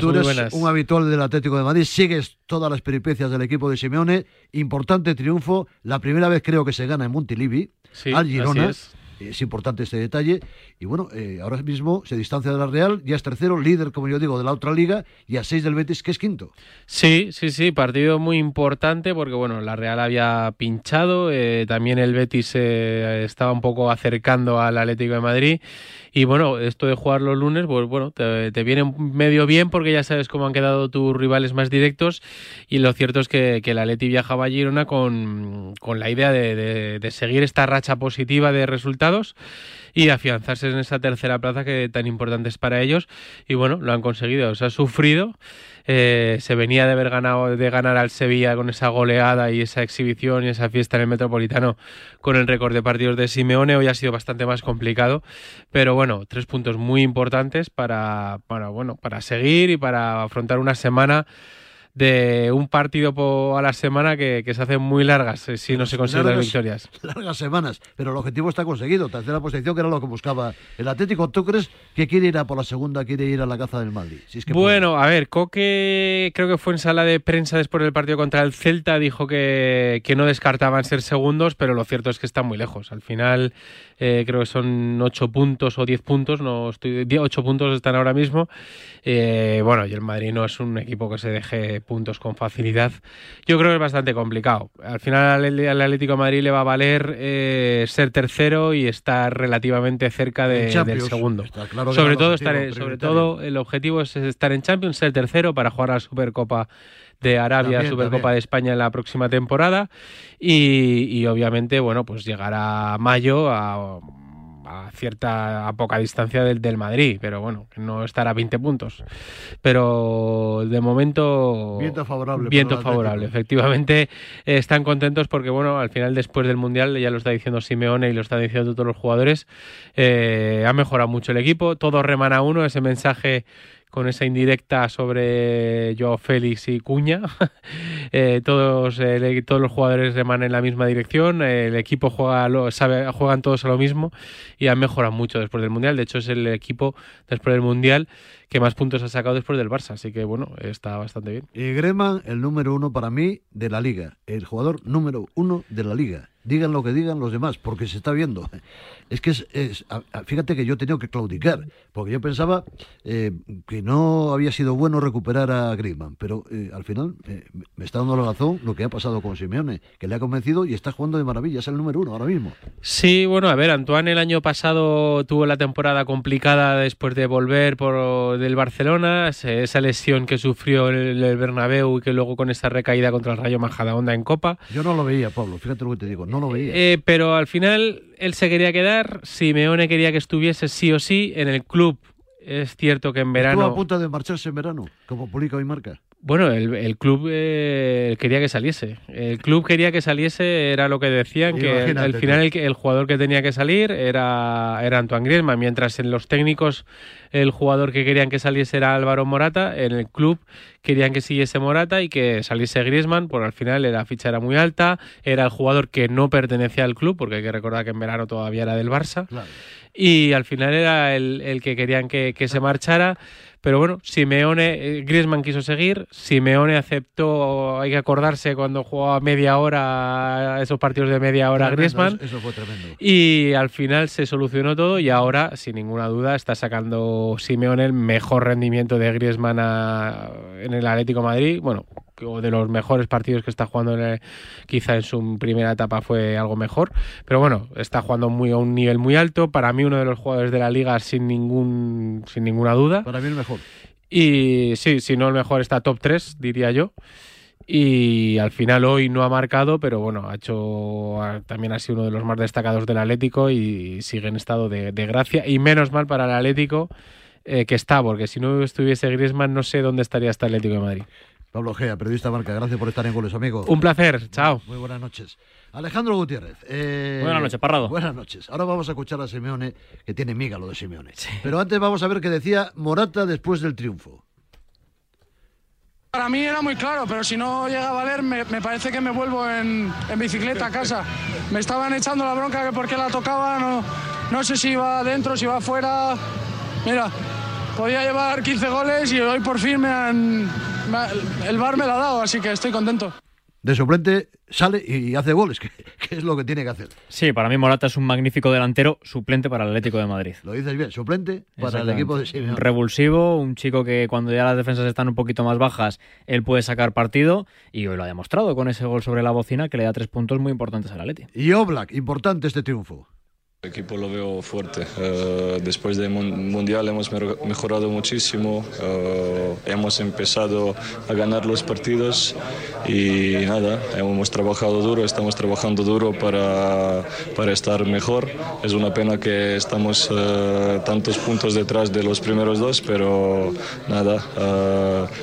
Tú eres un habitual del Atlético de Madrid, sigues todas las peripecias del equipo de Simeone. Importante triunfo, la primera vez creo que se gana en Montilivi, al Girona. Es. Importante este detalle. Y bueno, eh, ahora mismo se distancia de la Real, ya es tercero, líder, como yo digo, de la otra liga, y a seis del Betis, que es quinto. Sí, sí, sí, partido muy importante porque bueno, la Real había pinchado, eh, también el Betis eh, estaba un poco acercando al Atlético de Madrid y bueno, esto de jugar los lunes, pues bueno, te, viene medio bien porque ya sabes cómo han quedado tus rivales más directos. Y lo cierto es que, que el Atleti viajaba a Girona con, con la idea de, de, seguir esta racha positiva de resultados y afianzarse en esa tercera plaza que tan importante es para ellos. Y bueno, lo han conseguido. Se ha sufrido. Eh, se venía de haber ganado de ganar al Sevilla con esa goleada y esa exhibición y esa fiesta en el Metropolitano con el récord de partidos de Simeone hoy ha sido bastante más complicado pero bueno tres puntos muy importantes para, para bueno para seguir y para afrontar una semana de un partido a la semana que, se hacen muy largas eh, si no se consiguen las victorias. Largas semanas, pero el objetivo está conseguido. Tercera posición que era lo que buscaba el Atlético. ¿Tú crees que quiere ir a por la segunda, quiere ir a la caza del Madrid? bueno, a ver, Coque creo que fue en sala de prensa después del partido contra el Celta, dijo que, que no descartaban ser segundos, pero lo cierto es que están muy lejos. Al final eh, creo que son 8 puntos o 10 puntos, no estoy 8 puntos están ahora mismo. Eh, bueno, y el Madrid no es un equipo que se deje puntos con facilidad. Yo creo que es bastante complicado. Al final al Atlético de Madrid le va a valer eh, ser tercero y estar relativamente cerca del segundo. sobre todo, estar, sobre todo el objetivo es estar en Champions, ser tercero para jugar a la Supercopa de Arabia, Supercopa de España en la próxima temporada y, obviamente, bueno, pues llegar a mayo a, cierta a poca distancia del, del Madrid, pero bueno, no estará a 20 puntos. Pero de momento viento favorable. Viento favorable, efectivamente están contentos porque bueno, al final después del Mundial ya lo está diciendo Simeone y lo están diciendo todos los jugadores, eh, ha mejorado mucho el equipo, todo remana uno, ese mensaje con esa indirecta sobre Joao Félix y Cuña. *laughs* Eh, todos, todos los jugadores reman en la misma dirección, el equipo juega lo, sabe, juegan todos a lo mismo y han mejorado mucho después del Mundial. De hecho, es el equipo después del Mundial que más puntos ha sacado después del Barça, así que bueno, está bastante bien. Y Greman, el número uno para mí de la liga, el jugador número uno de la liga. digan lo que digan los demás, porque se está viendo. *laughs* Es que es, fíjate que yo he tenido que claudicar, porque yo pensaba eh, que no había sido bueno recuperar a Griezmann, pero eh, al final eh, me está dando la razón lo que ha pasado con Simeone, que le ha convencido y está jugando de maravilla, es el número uno ahora mismo. Sí, bueno, a ver, Antoine el año pasado tuvo la temporada complicada después de volver por del Barcelona, esa lesión que sufrió el Bernabéu y que luego con esta recaída contra el Rayo Majadahonda en Copa. Yo no lo veía, Pablo, fíjate lo que te digo, no lo veía. Eh, pero al final él se quería quedar, Simeone quería que estuviese sí o sí en el club. Es cierto que en verano... Estuvo a punto de marcharse en verano, como publica hoy marca. Bueno, el, el club eh, quería que saliese. El club quería que saliese, era lo que decían, que al- final el, el jugador que tenía que salir era, era Antoine Griezmann, mientras en los técnicos el jugador que querían que saliese era Álvaro Morata, en el club querían que siguiese Morata y que saliese Griezmann, porque al final la ficha era muy alta, era el jugador que no pertenecía al club, porque hay que recordar que en verano todavía era del Barça y al final era el, el que querían que, que se marchara. Pero bueno, Simeone, eh, Griezmann quiso seguir, Simeone aceptó, hay que acordarse cuando jugaba media hora, esos partidos de media hora Tremendo, Griezmann. Eso, eso fue tremendo. Y al final se solucionó todo y ahora, sin ninguna duda, está sacando Simeone el mejor rendimiento de Griezmann a- en el Atlético de Madrid. Bueno, o de los mejores partidos que está jugando, en el- quizá en su primera etapa fue algo mejor. Pero bueno, está jugando muy a un nivel muy alto. Para mí, uno de los jugadores de la liga sin, ningún, sin ninguna duda. Para mí el mejor. Y sí, si no el mejor está top 3, diría yo. Y al final hoy no ha marcado, pero bueno, ha hecho también ha sido uno de los más destacados del Atlético y sigue en estado de, de gracia. Y menos mal para el Atlético eh, que está, porque si no estuviese Griezmann no sé dónde estaría este Atlético de Madrid. Pablo Gea, periodista marca, gracias por estar en Goles, amigo. Un placer, chao. Muy buenas noches. Alejandro Gutiérrez. eh, Buenas noches, Parrado. Buenas noches. Ahora vamos a escuchar a Simeone, que tiene miga lo de Simeone. Pero antes vamos a ver qué decía Morata después del triunfo. Para mí era muy claro, pero si no llega a valer, me, me parece que me vuelvo en, en bicicleta a casa. Me estaban echando la bronca que por qué la tocaba, no, no sé si iba adentro, si iba afuera. Mira, podía llevar 15 goles y hoy por fin me han, me el bar me la ha dado, así que estoy contento. De suplente sale y hace goles, *laughs* que, que es lo que tiene que hacer. Sí, para mí Morata es un magnífico delantero suplente para el Atlético de Madrid. Lo dices bien, suplente para el equipo de Simeone. Revulsivo, un chico que cuando ya las defensas están un poquito más bajas, él puede sacar partido y hoy lo ha demostrado con ese gol sobre la bocina que le da tres puntos muy importantes al Atleti. Y Oblak, importante este triunfo. El equipo lo veo fuerte. Eh, después del mun- Mundial hemos mejorado muchísimo. eh, hemos empezado a ganar los partidos y nada, hemos trabajado duro, estamos trabajando duro para, para estar mejor. Es una pena que estamos eh, tantos puntos detrás de los primeros dos, pero nada,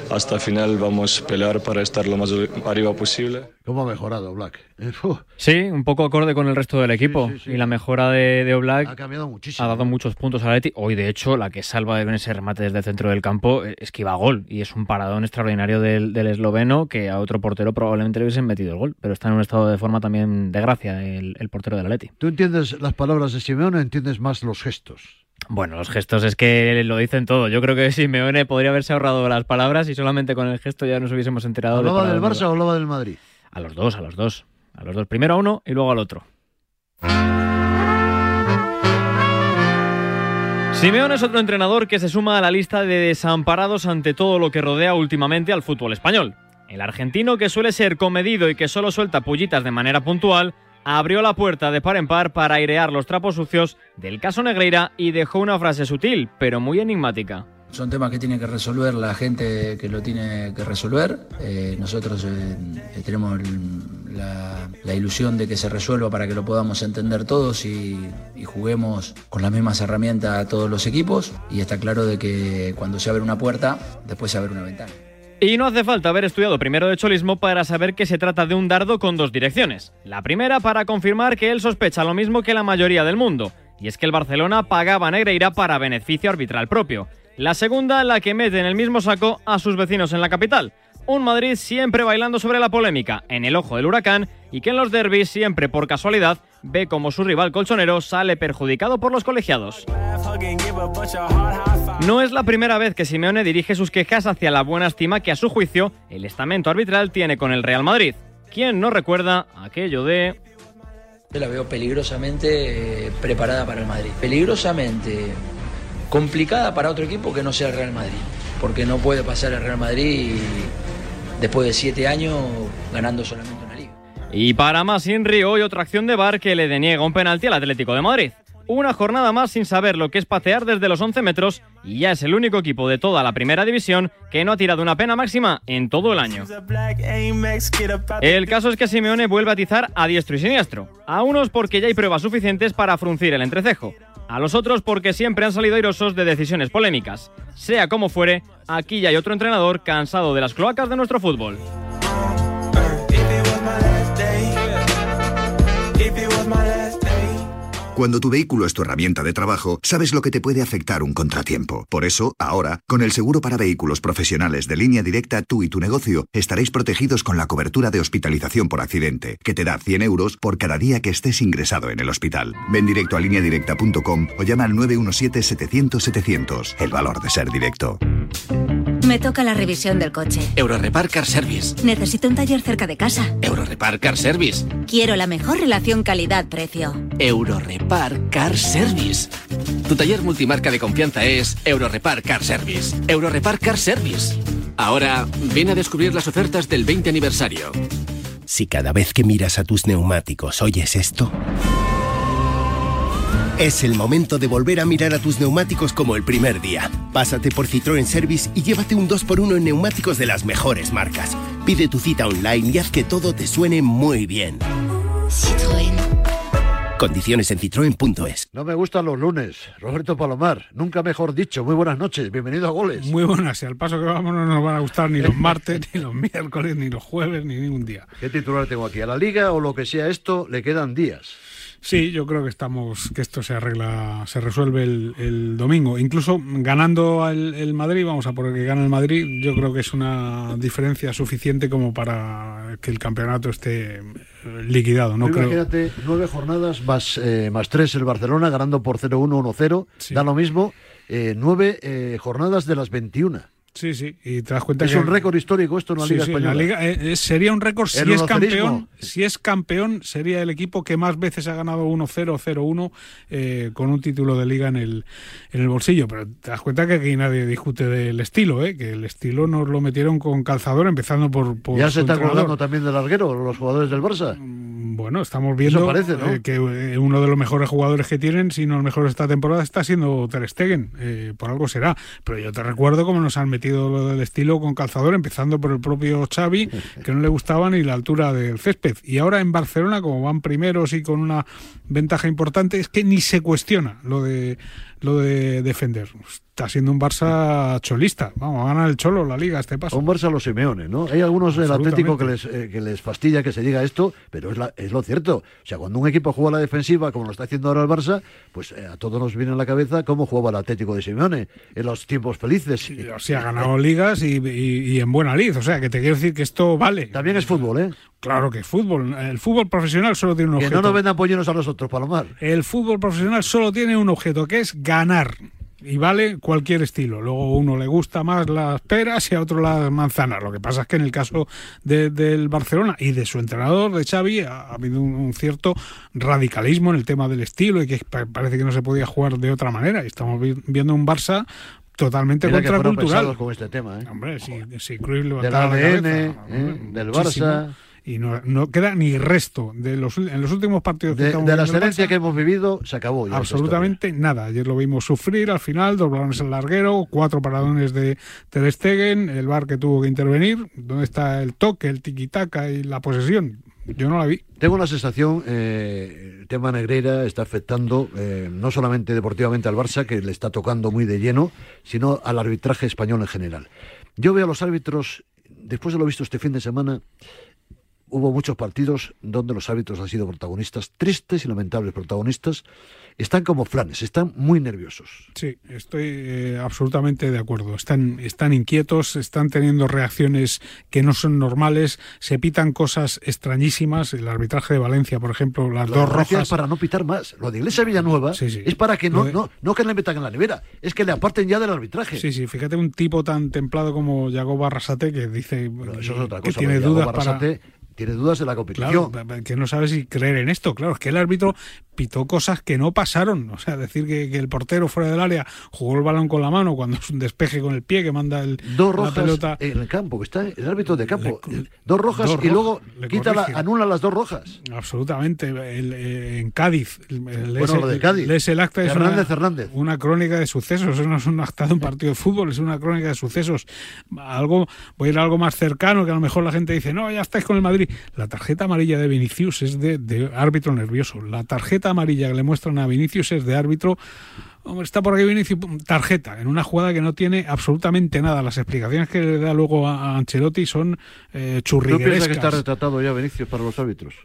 hasta final vamos a pelear para estar lo más arriba posible. ¿Cómo ha mejorado *laughs* uf, Sí, un poco acorde con el resto del equipo. Y la mejora de, de Oblak ha cambiado muchísimo. ha dado muchos puntos al Atleti. Hoy, de hecho, la que salva en ese remate desde el centro del campo eh, esquiva gol. Y es un paradón extraordinario del, del esloveno que a otro portero probablemente le hubiesen metido el gol. Pero está en un estado de forma también de gracia el, el portero del Atleti. ¿Tú entiendes las palabras de Simeone o entiendes más los gestos? Bueno, los gestos es que lo dicen todo. Yo creo que Simeone podría haberse ahorrado las palabras y solamente con el gesto ya nos hubiésemos enterado de ¿Hablaba para del Barça o hablaba del Madrid? A los dos, a los dos. A los dos. Primero a uno y luego al otro. Simeone es otro entrenador que se suma a la lista de desamparados ante todo lo que rodea últimamente al fútbol español. El argentino, que suele ser comedido y que solo suelta pullitas de manera puntual, abrió la puerta de par en par para airear los trapos sucios del caso Negreira y dejó una frase sutil, pero muy enigmática. Son temas que tiene que resolver la gente que lo tiene que resolver. Eh, nosotros eh, tenemos el- la, la ilusión de que se resuelva para que lo podamos entender todos y, y juguemos con las mismas herramientas a todos los equipos. Y está claro de que cuando se abre una puerta, después se abre una ventana. Y no hace falta haber estudiado primero de cholismo para saber que se trata de un dardo con dos direcciones. La primera para confirmar que él sospecha lo mismo que la mayoría del mundo, y es que el Barcelona pagaba a Negreira para beneficio arbitral propio. La segunda, la que mete en el mismo saco a sus vecinos en la capital. Un Madrid siempre bailando sobre la polémica, en el ojo del huracán, y que en los derbis siempre por casualidad ve como su rival colchonero sale perjudicado por los colegiados. No es la primera vez que Simeone dirige sus quejas hacia la buena estima que a su juicio el estamento arbitral tiene con el Real Madrid. ¿Quién no recuerda aquello de... La veo peligrosamente eh, preparada para el Madrid. Peligrosamente complicada para otro equipo que no sea el Real Madrid. Porque no puede pasar el Real Madrid después de siete años ganando solamente una liga. Y para más Inri, hoy otra acción de bar que le deniega un penalti al Atlético de Madrid. Una jornada más sin saber lo que es patear desde los 11 metros y ya es el único equipo de toda la primera división que no ha tirado una pena máxima en todo el año. El caso es que Simeone vuelve a atizar a diestro y siniestro. A unos porque ya hay pruebas suficientes para fruncir el entrecejo. A los otros porque siempre han salido airosos de decisiones polémicas. Sea como fuere, aquí ya hay otro entrenador cansado de las cloacas de nuestro fútbol. Cuando tu vehículo es tu herramienta de trabajo, sabes lo que te puede afectar un contratiempo. Por eso, ahora, con el seguro para vehículos profesionales de línea directa, tú y tu negocio estaréis protegidos con la cobertura de hospitalización por accidente, que te da 100 euros por cada día que estés ingresado en el hospital. Ven directo a lineadirecta.com o llama al 917-700-700. El valor de ser directo. Me toca la revisión del coche. Eurorepar Car Service. Necesito un taller cerca de casa. Eurorepar Car Service. Quiero la mejor relación calidad-precio. Eurorepar Car Service. Tu taller multimarca de confianza es Eurorepar Car Service. Eurorepar Car Service. Ahora, ven a descubrir las ofertas del 20 aniversario. Si cada vez que miras a tus neumáticos oyes esto... Es el momento de volver a mirar a tus neumáticos como el primer día. Pásate por Citroën Service y llévate un 2x1 en neumáticos de las mejores marcas. Pide tu cita online y haz que todo te suene muy bien. Citroën. Condiciones en citroen.es. No me gustan los lunes. Roberto Palomar, nunca mejor dicho. Muy buenas noches. Bienvenido a Goles. Muy buenas. Y al paso que vamos no nos van a gustar ni los martes, ni los miércoles, ni los jueves, ni ningún día. ¿Qué titular tengo aquí? A la liga o lo que sea esto le quedan días. Sí, yo creo que estamos que esto se arregla, se resuelve el, el domingo. Incluso ganando el, el, Madrid, vamos a por el que gana el Madrid, yo creo que es una diferencia suficiente como para que el campeonato esté liquidado. No creo. Imagínate nueve jornadas más eh, más tres el Barcelona ganando por 0-1, 1-0, Sí. da lo mismo. eh, nueve eh, jornadas de las 21. Sí, sí, y te das cuenta Es que un récord histórico esto en la Sí, Liga sí, Española. la Liga, eh, eh, sería un récord si es campeón. Si es campeón, sería el equipo que más veces ha ganado 1-0, 0-1 eh, con un título de liga en el, en el bolsillo. Pero te das cuenta que aquí nadie discute del estilo, ¿eh? que el estilo nos lo metieron con calzador, empezando por. por ya se está acordando también del larguero, los jugadores del Barça. Bueno, estamos viendo parece, ¿no? eh, que uno de los mejores jugadores que tienen, si no el mejor esta temporada, está siendo Ter Stegen. Eh, por algo será. Pero yo te recuerdo cómo nos han metido lo del estilo con calzador, empezando por el propio Xavi, que no le gustaba ni la altura del césped. Y ahora en Barcelona, como van primeros y con una ventaja importante, es que ni se cuestiona lo de lo de. Está siendo un Barça cholista. Vamos, a ganar el Cholo la liga este paso. Un Barça a los Simeone, ¿no? Hay algunos del. Atlético que les, eh, que les fastidia que se diga esto, pero es, la- es lo cierto. O sea, cuando un equipo juega a la defensiva, como lo está haciendo ahora el Barça, pues eh, a todos nos viene a la cabeza cómo jugaba el Atlético de Simeone en los tiempos felices. O sea, ha ganado ligas y, y- y en buena lid. O sea, que te quiero decir que esto vale. También es fútbol, ¿eh? Claro que es fútbol. El fútbol profesional solo tiene un Que objeto. no nos vendan pollinos a nosotros, Palomar. El fútbol profesional solo tiene un objeto, que es ganar. Y vale cualquier estilo. Luego a uno le gusta más las peras y a otro las manzanas. Lo que pasa es que en el caso de- del Barcelona y de su entrenador, de Xavi, ha, ha habido un, un cierto radicalismo en el tema del estilo y que pa- parece que no se podía jugar de otra manera. Y estamos vi- viendo un Barça totalmente Mira contracultural. con este tema, ¿eh? Hombre, si, si Cruyff Del levantara la ADN, cabeza, ¿eh? del. Barça. Y no, no queda ni resto de los, en los últimos partidos que De, estamos de la excelencia que hemos vivido, se acabó ya. Absolutamente nada. Ayer lo vimos sufrir al final, dos balones al larguero, cuatro paradones de Ter Stegen, el bar que tuvo que intervenir. ¿Dónde está el toque, el tiki-taka y la posesión? Yo no la vi. Tengo la sensación, eh, el tema Negreira está afectando eh, no solamente deportivamente al Barça, que le está tocando muy de lleno, sino al arbitraje español en general. Yo veo a los árbitros, después de lo visto este fin de semana, hubo muchos partidos donde los árbitros han sido protagonistas, tristes y lamentables protagonistas, están como flanes, están muy nerviosos. Sí, estoy eh, absolutamente de acuerdo. Están, están inquietos, están teniendo reacciones que no son normales, se pitan cosas extrañísimas. El arbitraje de Valencia, por ejemplo, las Lo dos rojas. es para no pitar más. Lo de Iglesia Villanueva es para que no, de- no, no que le metan en la nevera, es que le aparten ya del arbitraje. Sí, sí, fíjate un tipo tan templado como Yago Barrasate que dice Eso es otra que cosa. tiene porque Iago dudas para... Tiene dudas de la competición. Claro, que no sabe si creer en esto. Claro, es que el árbitro pitó cosas que no pasaron. O sea, decir que, el portero fuera del área jugó el balón con la mano cuando es un despeje con el pie que manda el, Dos rojas la pelota. en el campo, que está el árbitro de campo. dos rojas y luego quita la, anula las dos rojas. Absolutamente. Eh, en Cádiz. El, bueno, lo de Cádiz. Lees el acta Hernández, Hernández. una crónica de sucesos. Eso no es un acta de un partido de fútbol, es una crónica de sucesos. Algo, voy a ir a algo más cercano que a lo mejor la gente dice, no, ya estáis con el Madrid. La tarjeta amarilla de Vinicius es de, árbitro nervioso. La tarjeta amarilla que le muestran a Vinicius es de árbitro está por aquí Vinicius, tarjeta, en una jugada que no tiene absolutamente nada. Las explicaciones que le da luego a Ancelotti son eh, churriguerescas. que está retratado ya Vinicius para los árbitros?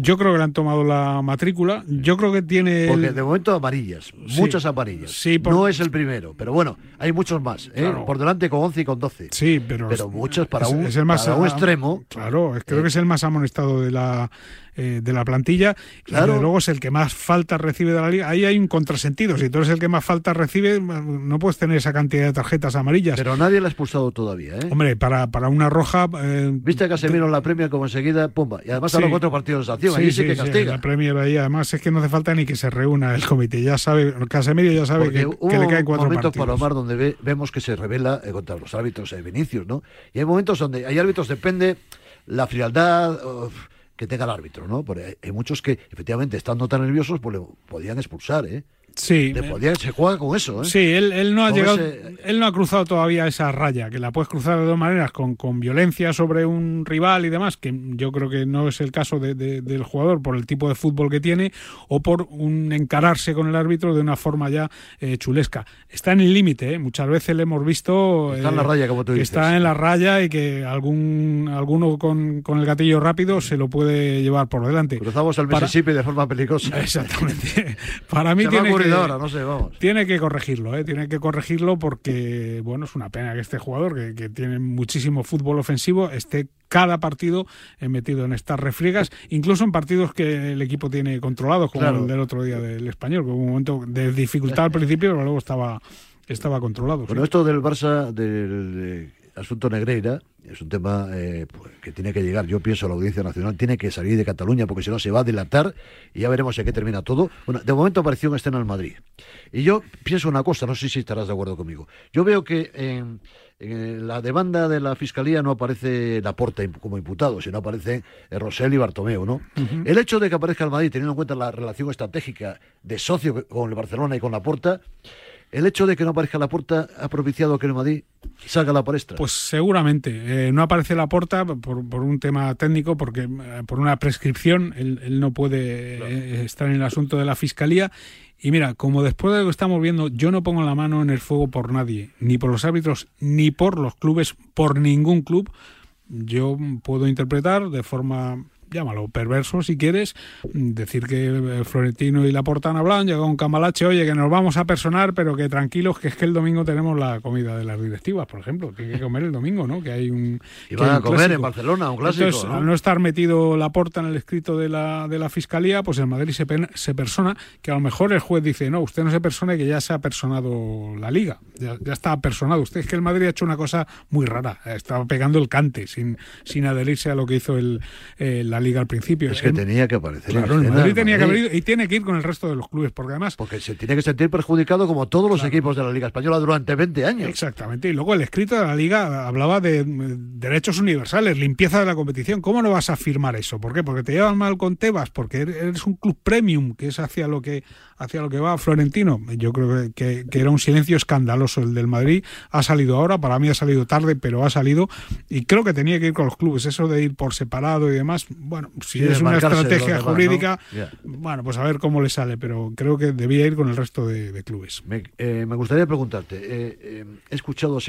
Yo creo que le han tomado la matrícula. Yo creo que tiene. Porque de momento amarillas, muchas amarillas. Sí, No es el primero, pero bueno, hay muchos más. ¿eh? Por delante con 11 y con 12. Sí, pero. Pero muchos para, un, el más, para un extremo. Claro, creo que es el más amonestado de la eh, de la plantilla claro. y luego es el que más falta recibe de la liga. Ahí hay un contrasentido. Si tú eres el que más falta recibe, no puedes tener esa cantidad de tarjetas amarillas. Pero nadie la ha expulsado todavía. ¿eh? Hombre, para, para una roja. Eh, Viste a Casemiro en la Premier como enseguida, pumba. Y además a los cuatro partidos de acción. ahí sí, que castiga. la Premier ahí, además es que no hace falta ni que se reúna el comité. Ya sabe, Casemiro ya sabe que, le caen cuatro momentos, partidos. Omar, donde vemos que se revela eh, contra los árbitros de Vinicius, ¿no? Y hay momentos donde hay árbitros, depende la frialdad que tenga el árbitro, ¿no? Porque hay muchos que, efectivamente, estando tan nerviosos, pues le podían expulsar, ¿eh? Sí. se juega con eso, ¿eh? Sí, él, no ha llegado, él no ha cruzado todavía esa raya, que la puedes cruzar de dos maneras, con, con violencia sobre un rival y demás, que yo creo que no es el caso del jugador por el tipo de fútbol que tiene, o por un encararse con el árbitro de una forma ya eh, chulesca. Está en el límite, ¿eh? muchas veces le hemos visto está en la raya, como tú dices. está en la raya y que algún alguno con, el gatillo rápido se lo puede llevar por delante. Cruzamos el Mississippi de forma peligrosa. Exactamente. *laughs* Para mí tiene que tiene que corregirlo, ¿eh? tiene que corregirlo porque, bueno, es una pena que este jugador, que, tiene muchísimo fútbol ofensivo, esté cada partido metido en estas refriegas, incluso en partidos que el equipo tiene controlados, como el del otro día del español, que hubo un momento de dificultad al principio, pero luego estaba, estaba controlado. Bueno, esto del Barça, del asunto Negreira, es un tema eh, pues, que tiene que llegar, yo pienso, a la Audiencia Nacional, tiene que salir de Cataluña, porque si no se va a dilatar y ya veremos en qué termina todo. Bueno, de momento apareció en escena en Madrid. Y yo pienso una cosa, no sé si estarás de acuerdo conmigo. Yo veo que en, la demanda de la Fiscalía no aparece Laporta como imputado, sino aparece Rosell y Bartomeu, ¿no? El hecho de que aparezca el Madrid, teniendo en cuenta la relación estratégica de socio con el Barcelona y con Laporta, ¿El hecho de que no aparezca la puerta ha propiciado que el Madrid salga la palestra? Pues seguramente. Eh, no aparece la puerta por, un tema técnico, porque eh, por una prescripción él, no puede eh, estar en el asunto de la fiscalía. Y mira, como después de lo que estamos viendo, yo no pongo la mano en el fuego por nadie, ni por los árbitros, ni por los clubes, por ningún club. Yo puedo interpretar de forma llámalo perverso si quieres, decir que eh, Florentino y Laporta han hablado, llegado un camalache, oye, que nos vamos a personar, pero que tranquilos, que es que el domingo tenemos la comida de las directivas, por ejemplo, que hay que comer el domingo, ¿no? Que hay un... Y van a comer en Barcelona, un clásico. Entonces, al no estar metido Laporta en el escrito de la, de la Fiscalía, pues en Madrid se, se persona, que a lo mejor el juez dice, no, usted no se persona que ya se ha personado la Liga, ya, está personado. Usted es que el Madrid ha hecho una cosa muy rara, estaba pegando el cante sin, sin adherirse a lo que hizo el, eh, la liga al principio. Es que tenía que aparecer. Claro, Madrid tenía que haber y tiene que ir con el resto de los clubes, porque además. Porque se tiene que sentir perjudicado como todos los equipos de la Liga Española durante 20 años. Exactamente. Y luego el escrito de la Liga hablaba de derechos universales, limpieza de la competición. ¿Cómo no vas a firmar eso? ¿Por qué? Porque te llevas mal con Tebas, porque eres un club premium, que es hacia lo que hacia lo que va Florentino. Yo creo que, era un silencio escandaloso el del Madrid. Ha salido ahora, para mí ha salido tarde, pero ha salido. Y creo que tenía que ir con los clubes. Eso de ir por separado y demás, bueno, si es una estrategia jurídica, bueno, pues a ver cómo le sale, pero creo que debía ir con el resto de, clubes. Me, eh, me gustaría preguntarte, eh, eh, he escuchado